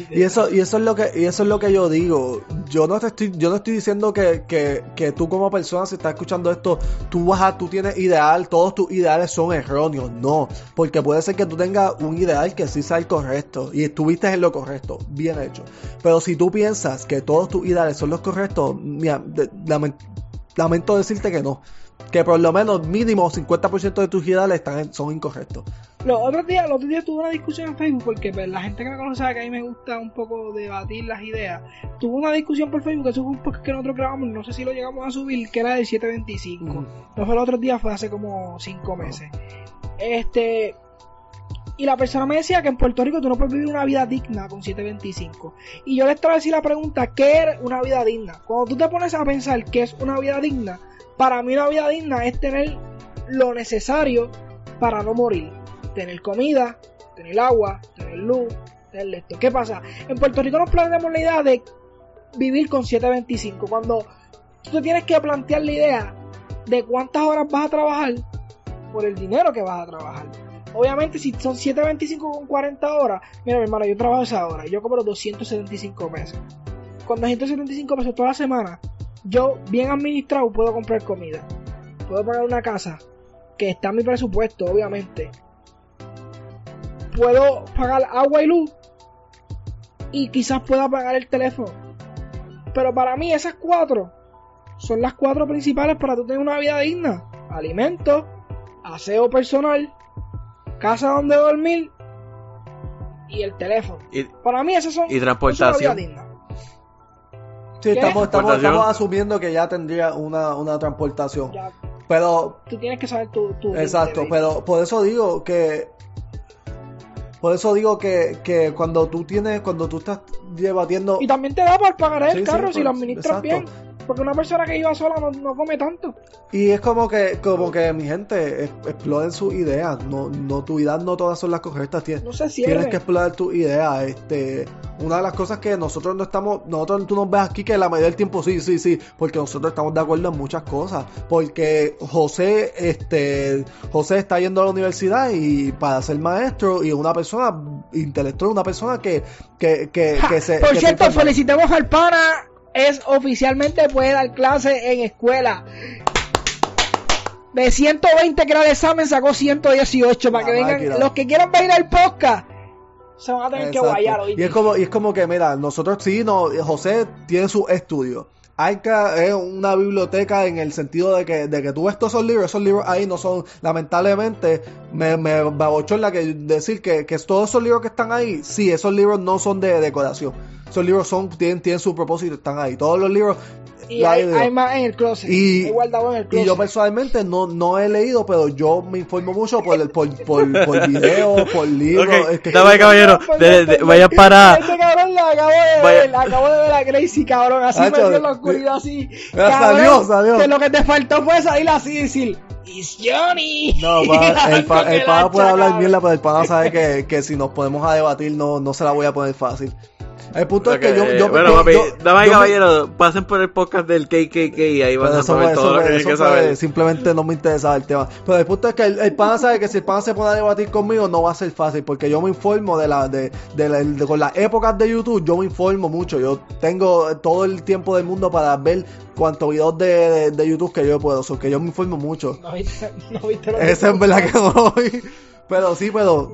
Y eso, y eso es lo que, y eso es lo que yo digo. Yo no te estoy, yo no estoy diciendo que, que, que tú como persona, si estás escuchando esto, tú vas a, tú tienes ideal, todos tus ideales son erróneos. No, porque puede ser que tú tengas un ideal que sí sea el correcto y estuviste en lo correcto, bien hecho. Pero si tú piensas que todos tus ideales son los correctos, mira, lamento decirte que no. Que por lo menos mínimo 50% de tus ideales están, son incorrectos. Los otros días, los otros días tuve una discusión en Facebook porque pues, la gente que me conoce sabe que a mí me gusta un poco debatir las ideas. Tuve una discusión por Facebook, eso fue un podcast que nosotros grabamos, no sé si lo llegamos a subir, que era del 725. Ujú. No fue los otros días, fue hace como 5 meses. Este. Y la persona me decía que en Puerto Rico tú no puedes vivir una vida digna con 725. Y yo le estaba decir la pregunta, ¿qué es una vida digna? Cuando tú te pones a pensar qué es una vida digna, para mí una vida digna es tener lo necesario para no morir. Tener comida, tener agua, tener luz, tener esto. ¿Qué pasa? En Puerto Rico nos planteamos la idea de vivir con 725. Cuando tú te tienes que plantear la idea de cuántas horas vas a trabajar por el dinero que vas a trabajar. Obviamente, si son 7.25 con 40 horas, mira, mi hermano, yo trabajo esa hora yo cobro 275 pesos. Con 275 pesos toda la semana, yo, bien administrado, puedo comprar comida. Puedo pagar una casa que está en mi presupuesto, obviamente. Puedo pagar agua y luz y quizás pueda pagar el teléfono. Pero para mí, esas cuatro son las cuatro principales para tú tener una vida digna: alimento, aseo personal, casa donde dormir y el teléfono. Y, Para mí esas son Y transportación. una vida digna. Sí, estamos, estamos, estamos asumiendo que ya tendría una, una transportación. Ya, Pero tú tienes que saber tu, tu Exacto, pero por eso digo que por eso digo que, que cuando tú tienes, cuando tú estás debatiendo Y también te da para pagar el Sí, sí, carro si lo administras exacto. bien. Porque una persona que iba sola no, no come tanto. y es como que, como que mi gente, exploren sus ideas, no, no tu ideas no todas son las correctas, tienes, No se tienes que explorar tus ideas, este, una de las cosas que nosotros no estamos, nosotros tú nos ves aquí que la mayoría del tiempo sí, sí, sí, porque nosotros estamos de acuerdo en muchas cosas, porque José, este, José está yendo a la universidad y para ser maestro y una persona intelectual, una persona que, que, que, Ja, se, Por que cierto, felicitemos al pana. Es oficialmente puede dar clase en escuela. De 120 que era el examen, sacó 118 para que vengan. máquina. Los que quieran venir al podcast se van a tener que guayar Y ¿oíste? es como, y es como que, mira, nosotros sí, no, José tiene su estudio. Arca es una biblioteca en el sentido de que, de que tú ves todos esos libros, esos libros ahí no son, lamentablemente, me, me la que decir que, que todos esos libros que están ahí, sí, esos libros no son de decoración. Esos libros son, tienen, tienen su propósito, están ahí. Todos los libros, Y hay, hay más en el closet. Y- hay guardado en el y closet. yo personalmente no, no he leído, pero yo me informo mucho por, el- por, por, por videos, por libros. Ok, es que- dame, caballero, de- de- vayan para... Este cabrón la acabo de Vaya- ver, la acabo de ver a Gracie, cabrón, así Hacho, metido en la oscuridad, así. Cabrón, salió, salió. Que lo que te faltó fue salir así y decir, It's Johnny. No, pa- el, pa- el pana puede hablar mierda, pero el pana sabe que, que si nos ponemos a debatir no, no se la voy a poner fácil. El punto es que yo... yo bueno, yo- papi, yo- damas y yo me- caballeros, pasen por el podcast del KKK y ahí van a saber fue- todo eso lo que eso que saber. simplemente no me interesaba el tema. Pero el punto es que el, el pana sabe que si el pana se pone a debatir conmigo no va a ser fácil, porque yo me informo de la, de, de la- de- con las épocas de YouTube, yo me informo mucho. Yo tengo todo el tiempo del mundo para ver cuántos videos de, de, de YouTube que yo puedo, o sea, que yo me informo mucho. No viste, no viste lo que Ese es verdad que no voy. Pero sí, pero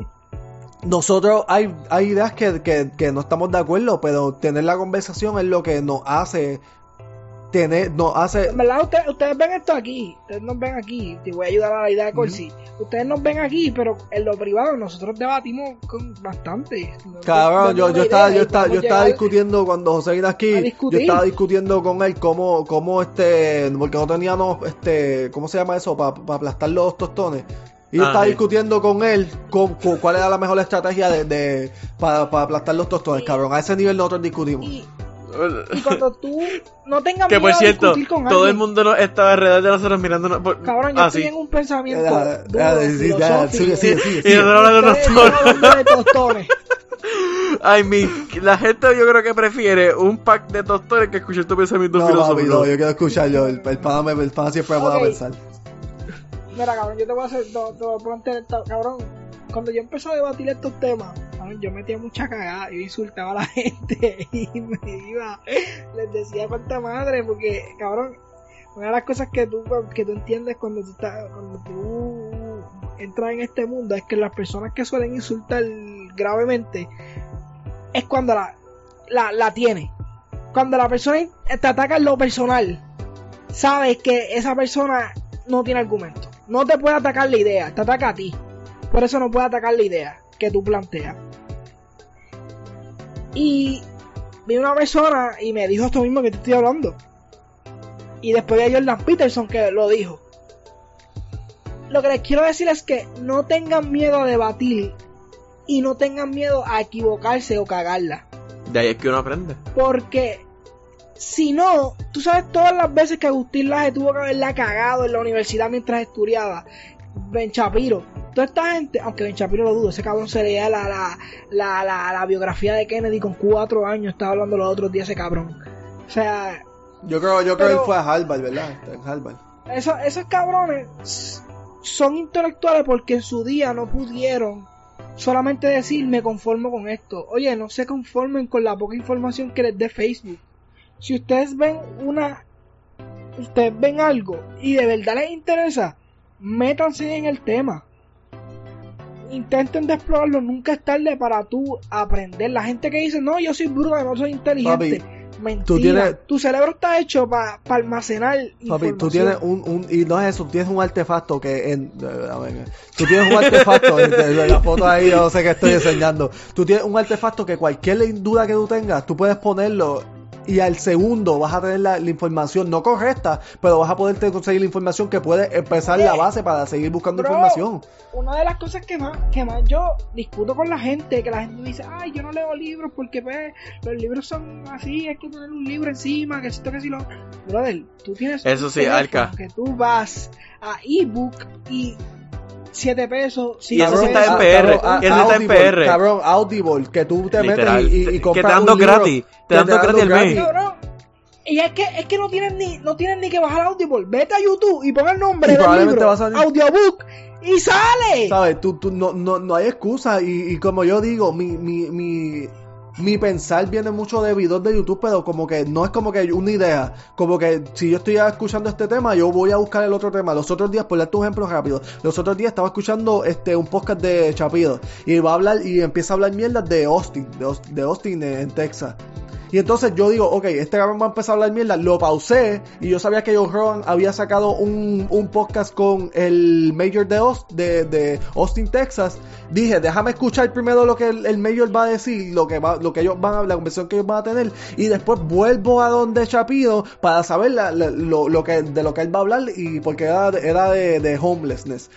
nosotros hay, hay ideas que, que, que no estamos de acuerdo, pero tener la conversación es lo que nos hace tener, nos hace En verdad, ustedes, ustedes ven esto aquí, ustedes nos ven aquí, te voy a ayudar a la idea de Corsi. Ustedes nos ven aquí, pero en lo privado nosotros debatimos con bastante. Cabrón, yo, yo estaba, yo estaba, yo estaba discutiendo cuando José vino aquí, yo estaba discutiendo con él cómo, cómo este, porque no teníamos este, ¿cómo se llama eso? Para aplastar los tostones. Y Ah, estaba sí. discutiendo con él con, con cuál era la mejor estrategia de, de para aplastar los tostones, Y- cabrón. A ese nivel nosotros discutimos. Y, y cuando tú no tengas Que miedo por a cierto, discutir con todo el alguien, mundo no estaba alrededor de nosotros mirándonos. Por... Cabrón, yo ah, estoy sí. en un pensamiento Ya, duro, ya, sí, ya, filosófico. sigue, sigue, sigue, Y nosotros hablando de tostones. Ay, mi, la gente yo creo que prefiere un pack de tostones que escuchar tu pensamiento No, filosófico. no, yo quiero escucharlo. El, el pana, el pana siempre me pone a pensar. Mira, cabrón, yo te voy a hacer, te, te voy a plantear cabrón, cuando yo empecé a debatir estos temas, yo metía mucha cagada, yo insultaba a la gente y me iba, les decía cuánta madre, porque, cabrón, una de las cosas que tú, que tú entiendes cuando tú estás, cuando tú entras en este mundo es que las personas que suelen insultar gravemente es cuando la, la, la tiene. Cuando la persona te ataca en lo personal, sabes que esa persona no tiene argumento. No te puede atacar la idea, te ataca a ti. Por eso no puede atacar la idea que tú planteas. Y vi una persona y me dijo esto mismo que te estoy hablando. Y después de Jordan Peterson que lo dijo. Lo que les quiero decir es que no tengan miedo a debatir y no tengan miedo a equivocarse o cagarla. De ahí es que uno aprende. Porque si no, tú sabes todas las veces que Agustín Laje tuvo que haberla cagado en la universidad mientras estudiaba. Ben Shapiro, toda esta gente, aunque Ben Shapiro lo dudo, ese cabrón se leía la, la, la, la, la biografía de Kennedy con cuatro años, estaba hablando los otros días ese cabrón. O sea, Yo creo, yo creo que él fue a Harvard, ¿verdad? En Harvard. esos, esos cabrones son intelectuales porque en su día no pudieron solamente decir me conformo con esto. Oye, no se conformen con la poca información que les dé Facebook. Si ustedes ven una, ustedes ven algo y de verdad les interesa, métanse en el tema. Intenten de explorarlo, nunca es tarde para tú aprender. La gente que dice, no, yo soy bruta, no soy inteligente. Mentira. tú tienes- Tu cerebro está hecho para almacenar Papi, tú tienes un, un, y no es eso, tienes un artefacto que en, a ver, tú tienes un artefacto, de la foto ahí yo no sé qué estoy enseñando, tú tienes un artefacto que cualquier duda que tú tengas, tú puedes ponerlo y al segundo vas a tener la, la información no correcta, pero vas a poder te- conseguir la información que puede empezar la base para seguir buscando Bro, información. Una de las cosas que más, que más yo discuto con la gente, que la gente me dice, ay, yo no leo libros porque pues, los libros son así, hay que tener un libro encima, que esto, que si lo... Brother, tú tienes Eso sí, que tú vas a ebook y 7 pesos, Y eso sí está en pesos. PR, cabrón, y eso está en PR. Cabrón, Audible, que tú te Literal. metes y, y, y Que te compras dan un dos libro, gratis, te que dan dos gratis al mes. Cabrón, Y es que, es que no tienen ni, no tienen ni que bajar Audible. Vete a YouTube y pon el nombre Y del libro, va a salir. audiobook, y sale. ¿Sabes? Tú, tú, no, no, no hay excusa. Y, y como yo digo, mi, mi, mi, mi pensar viene mucho de videos de YouTube, pero como que no es como que una idea. Como que si yo estoy escuchando este tema, yo voy a buscar el otro tema. Los otros días, por darte un ejemplo rápido, los otros días estaba escuchando este un podcast de Chapido. Y va a hablar, y empieza a hablar mierdas de Austin, de, de Austin en Texas. Y entonces yo digo, ok, este cabrón va a empezar a hablar mierda. Lo pausé y yo sabía que Joe Rogan había sacado un, un podcast con el Mayor de, de, de Austin, Texas. Dije, déjame escuchar primero lo que el, el Mayor va a decir, lo que va, lo que ellos van a, la conversación que ellos van a tener. Y después vuelvo a donde Chapido para saber lo, lo que, de lo que él va a hablar y porque era, era de homelessness.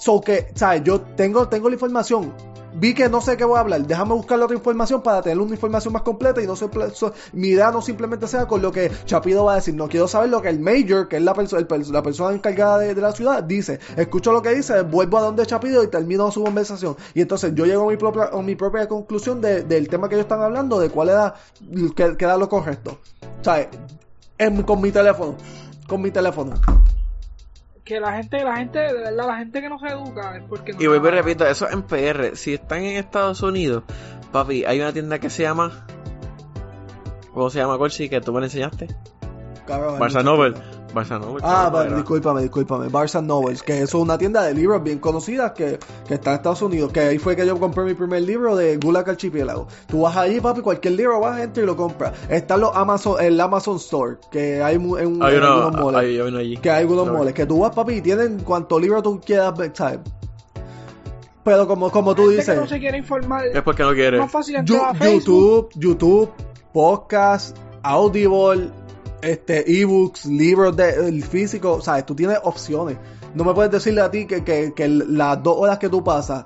So que, ¿sabes? Yo tengo, tengo la información. Vi que no sé qué voy a hablar. Déjame buscar otra información para tener una información más completa y no simple- so- mi idea no simplemente sea con lo que Chapido va a decir. No quiero saber lo que el Mayor, que es la, perso- la persona encargada de, la ciudad, dice. Escucho lo que dice, vuelvo a donde Chapido y termino su conversación. Y entonces yo llego a mi propia, a mi propia conclusión de- del tema que ellos están hablando, de cuál era, que, que era lo correcto. ¿Sabes? En- con mi teléfono. Con mi teléfono. Que la gente, la gente, de verdad, la gente que no se educa es porque no Y vuelvo y repito, eso es en PR. Si están en Estados Unidos, papi, hay una tienda que se llama. ¿Cómo se llama, Corsi? Que tú me la enseñaste. Cabrón, Barça. Barça Noble. Ah, vale, era. discúlpame, discúlpame. Barnes Novels, que eso es una tienda de libros bien conocida que, que está en Estados Unidos. Que ahí fue que yo compré mi primer libro de Gulag Archipiélago. Tú vas ahí, papi, cualquier libro vas, entra y lo compras. Está los Amazon, el Amazon Store, que hay en, Hay en uno, algunos moles. hay, hay uno allí. que hay algunos Sorry. moles. Que tú vas, papi, y tienen cuanto libro tú quieras ver, ¿sabes? Pero como, como tú dices, que no se quiere informar. Es porque no quiere. Más fácil entrar a. YouTube, YouTube, podcast, Audible, este, ebooks, libros de físico, sabes, tú tienes opciones. No me puedes decirle a ti que, que, que las dos horas que tú pasas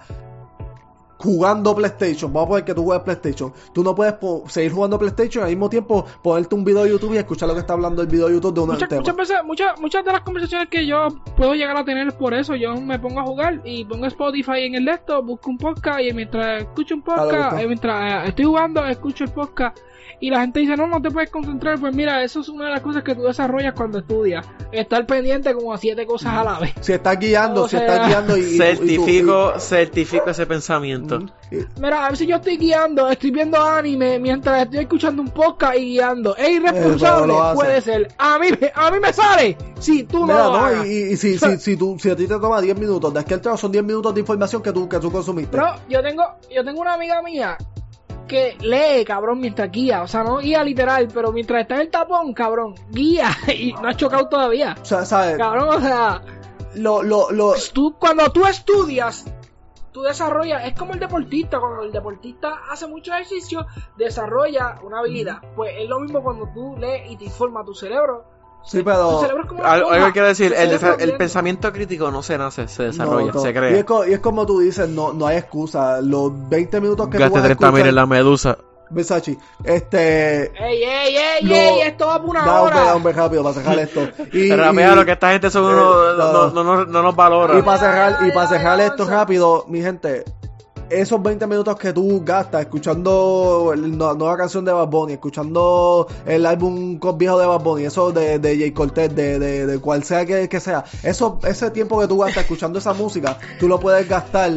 jugando PlayStation, vamos a poner que tú juegas PlayStation, tú no puedes po- seguir jugando PlayStation y al mismo tiempo ponerte un video de YouTube y escuchar lo que está hablando el video de YouTube de un Muchas, tema. muchas veces, muchas, muchas de las conversaciones que yo puedo llegar a tener es por eso. Yo me pongo a jugar y pongo Spotify en el laptop, busco un podcast y mientras escucho un Ah, podcast, eh, mientras eh, estoy jugando, escucho el podcast. Y la gente dice, no, no te puedes concentrar. Pues mira, eso es una de las cosas que tú desarrollas cuando estudias. Estar pendiente como a siete cosas a la vez. Si estás guiando, O si sea, estás guiando y, y- y- y- certifico, certifico ese pensamiento. Mira, a ver si yo estoy guiando, estoy viendo anime mientras estoy escuchando un podcast y guiando. ¿Es irresponsable? Eh, pero hace. Puede ser. A mí, me- a mí me sale. Si tú no Mira, lo no, hagas. y, y- y si, si, si, tú, si a ti te toma 10 minutos, de aquí al trabajo son 10 minutos de información que tú, que tú consumiste. Bro, yo tengo, yo tengo una amiga mía que lee, cabrón, mientras guía. O sea, no guía literal, pero mientras está en el tapón, cabrón, guía. Y no ha chocado todavía. O sea, ¿sabes? Cabrón, o sea, Lo, lo, lo, tú, cuando tú estudias, tú desarrollas, es como el deportista, cuando el deportista hace mucho ejercicio, desarrolla una habilidad. Pues es lo mismo cuando tú lees y te informa tu cerebro. Sí, Tu pero... cerebro es como una Algo, quiero decir, el, pensamiento crítico no se nace, se desarrolla, No, se Y es, crea. y es como tú dices, no, no hay excusa. Los 20 minutos que tú Gaste vas a 30 mil en escuchar... la medusa. Versace, este... Ey, ey, ey, Lo- ey, esto va por una Da, hombre, hora. hombre, rápido, para cerrar esto. Y, Rapea lo que esta gente son Eh, unos, no. no, no, no, no nos valora. Y para cerrar, y para cerrar esto rápido, mi gente, esos 20 minutos que tú gastas escuchando la nueva canción de Bad Bunny, escuchando el álbum viejo de Bad Bunny, eso de, de Jay Cortez, de, de, de cual sea que, que sea, eso, ese tiempo que tú gastas escuchando esa música, tú lo puedes gastar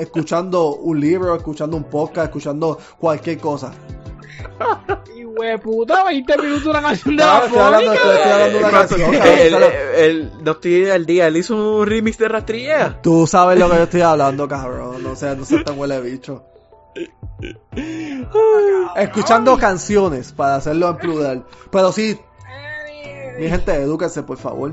escuchando un libro, escuchando un podcast, escuchando cualquier cosa. Y puta, 20 minutos una canción de estoy hablando- Bunny, estoy- estoy hablando de una canción, el, no estoy al día, él hizo un remix de rastrillea. Tú sabes lo que yo estoy hablando, cabrón. No sé, no seas tan huele bicho. Escuchando canciones para hacerlo en plural. Pero sí, mi gente, edúquense, por favor.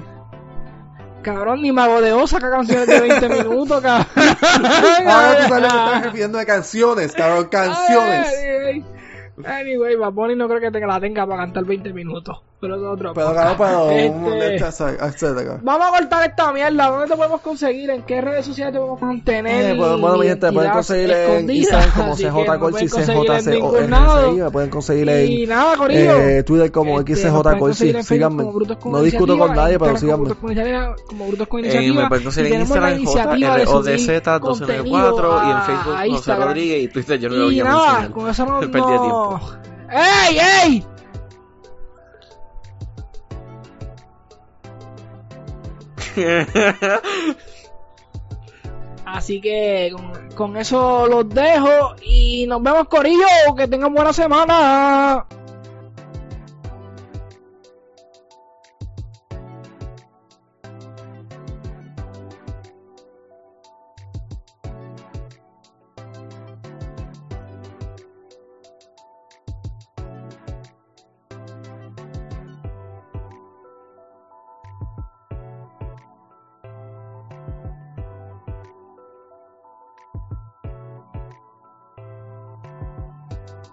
Cabrón, ni Mago de Oz saca canciones de 20 minutos, cabrón. Ahora tú sabes lo que estás refiriendo de canciones, cabrón. Canciones. Ay, Anyway, Bad Bunny no creo que te- la tenga para cantar 20 minutos. Pero otro. Pero cabrón, pero... Este, Este. Vamos a cortar esta mierda. ¿Dónde te podemos conseguir? ¿En qué redes sociales te podemos mantener? Eh, pues, bueno, mi gente, pueden conseguir en Instagram como CJ Corsi, CJCORSI, me pueden conseguir Y en nada, Corillo. eh, Twitter como Este, XCJ síganme. como Brutos con No discuto con nadie, pero síganme. Como Brutos con Iniciativa, Eh, me pueden conseguir Y en Instagram iniciativa de subir JRODZ294 y en Facebook José. Rodríguez y Twitter yo no lo Y voy a nada, mencionar. con eso no... Perdí tiempo. ¡Ey, ey! Así que con, eso los dejo y nos vemos Corillo, que tengan buena semana.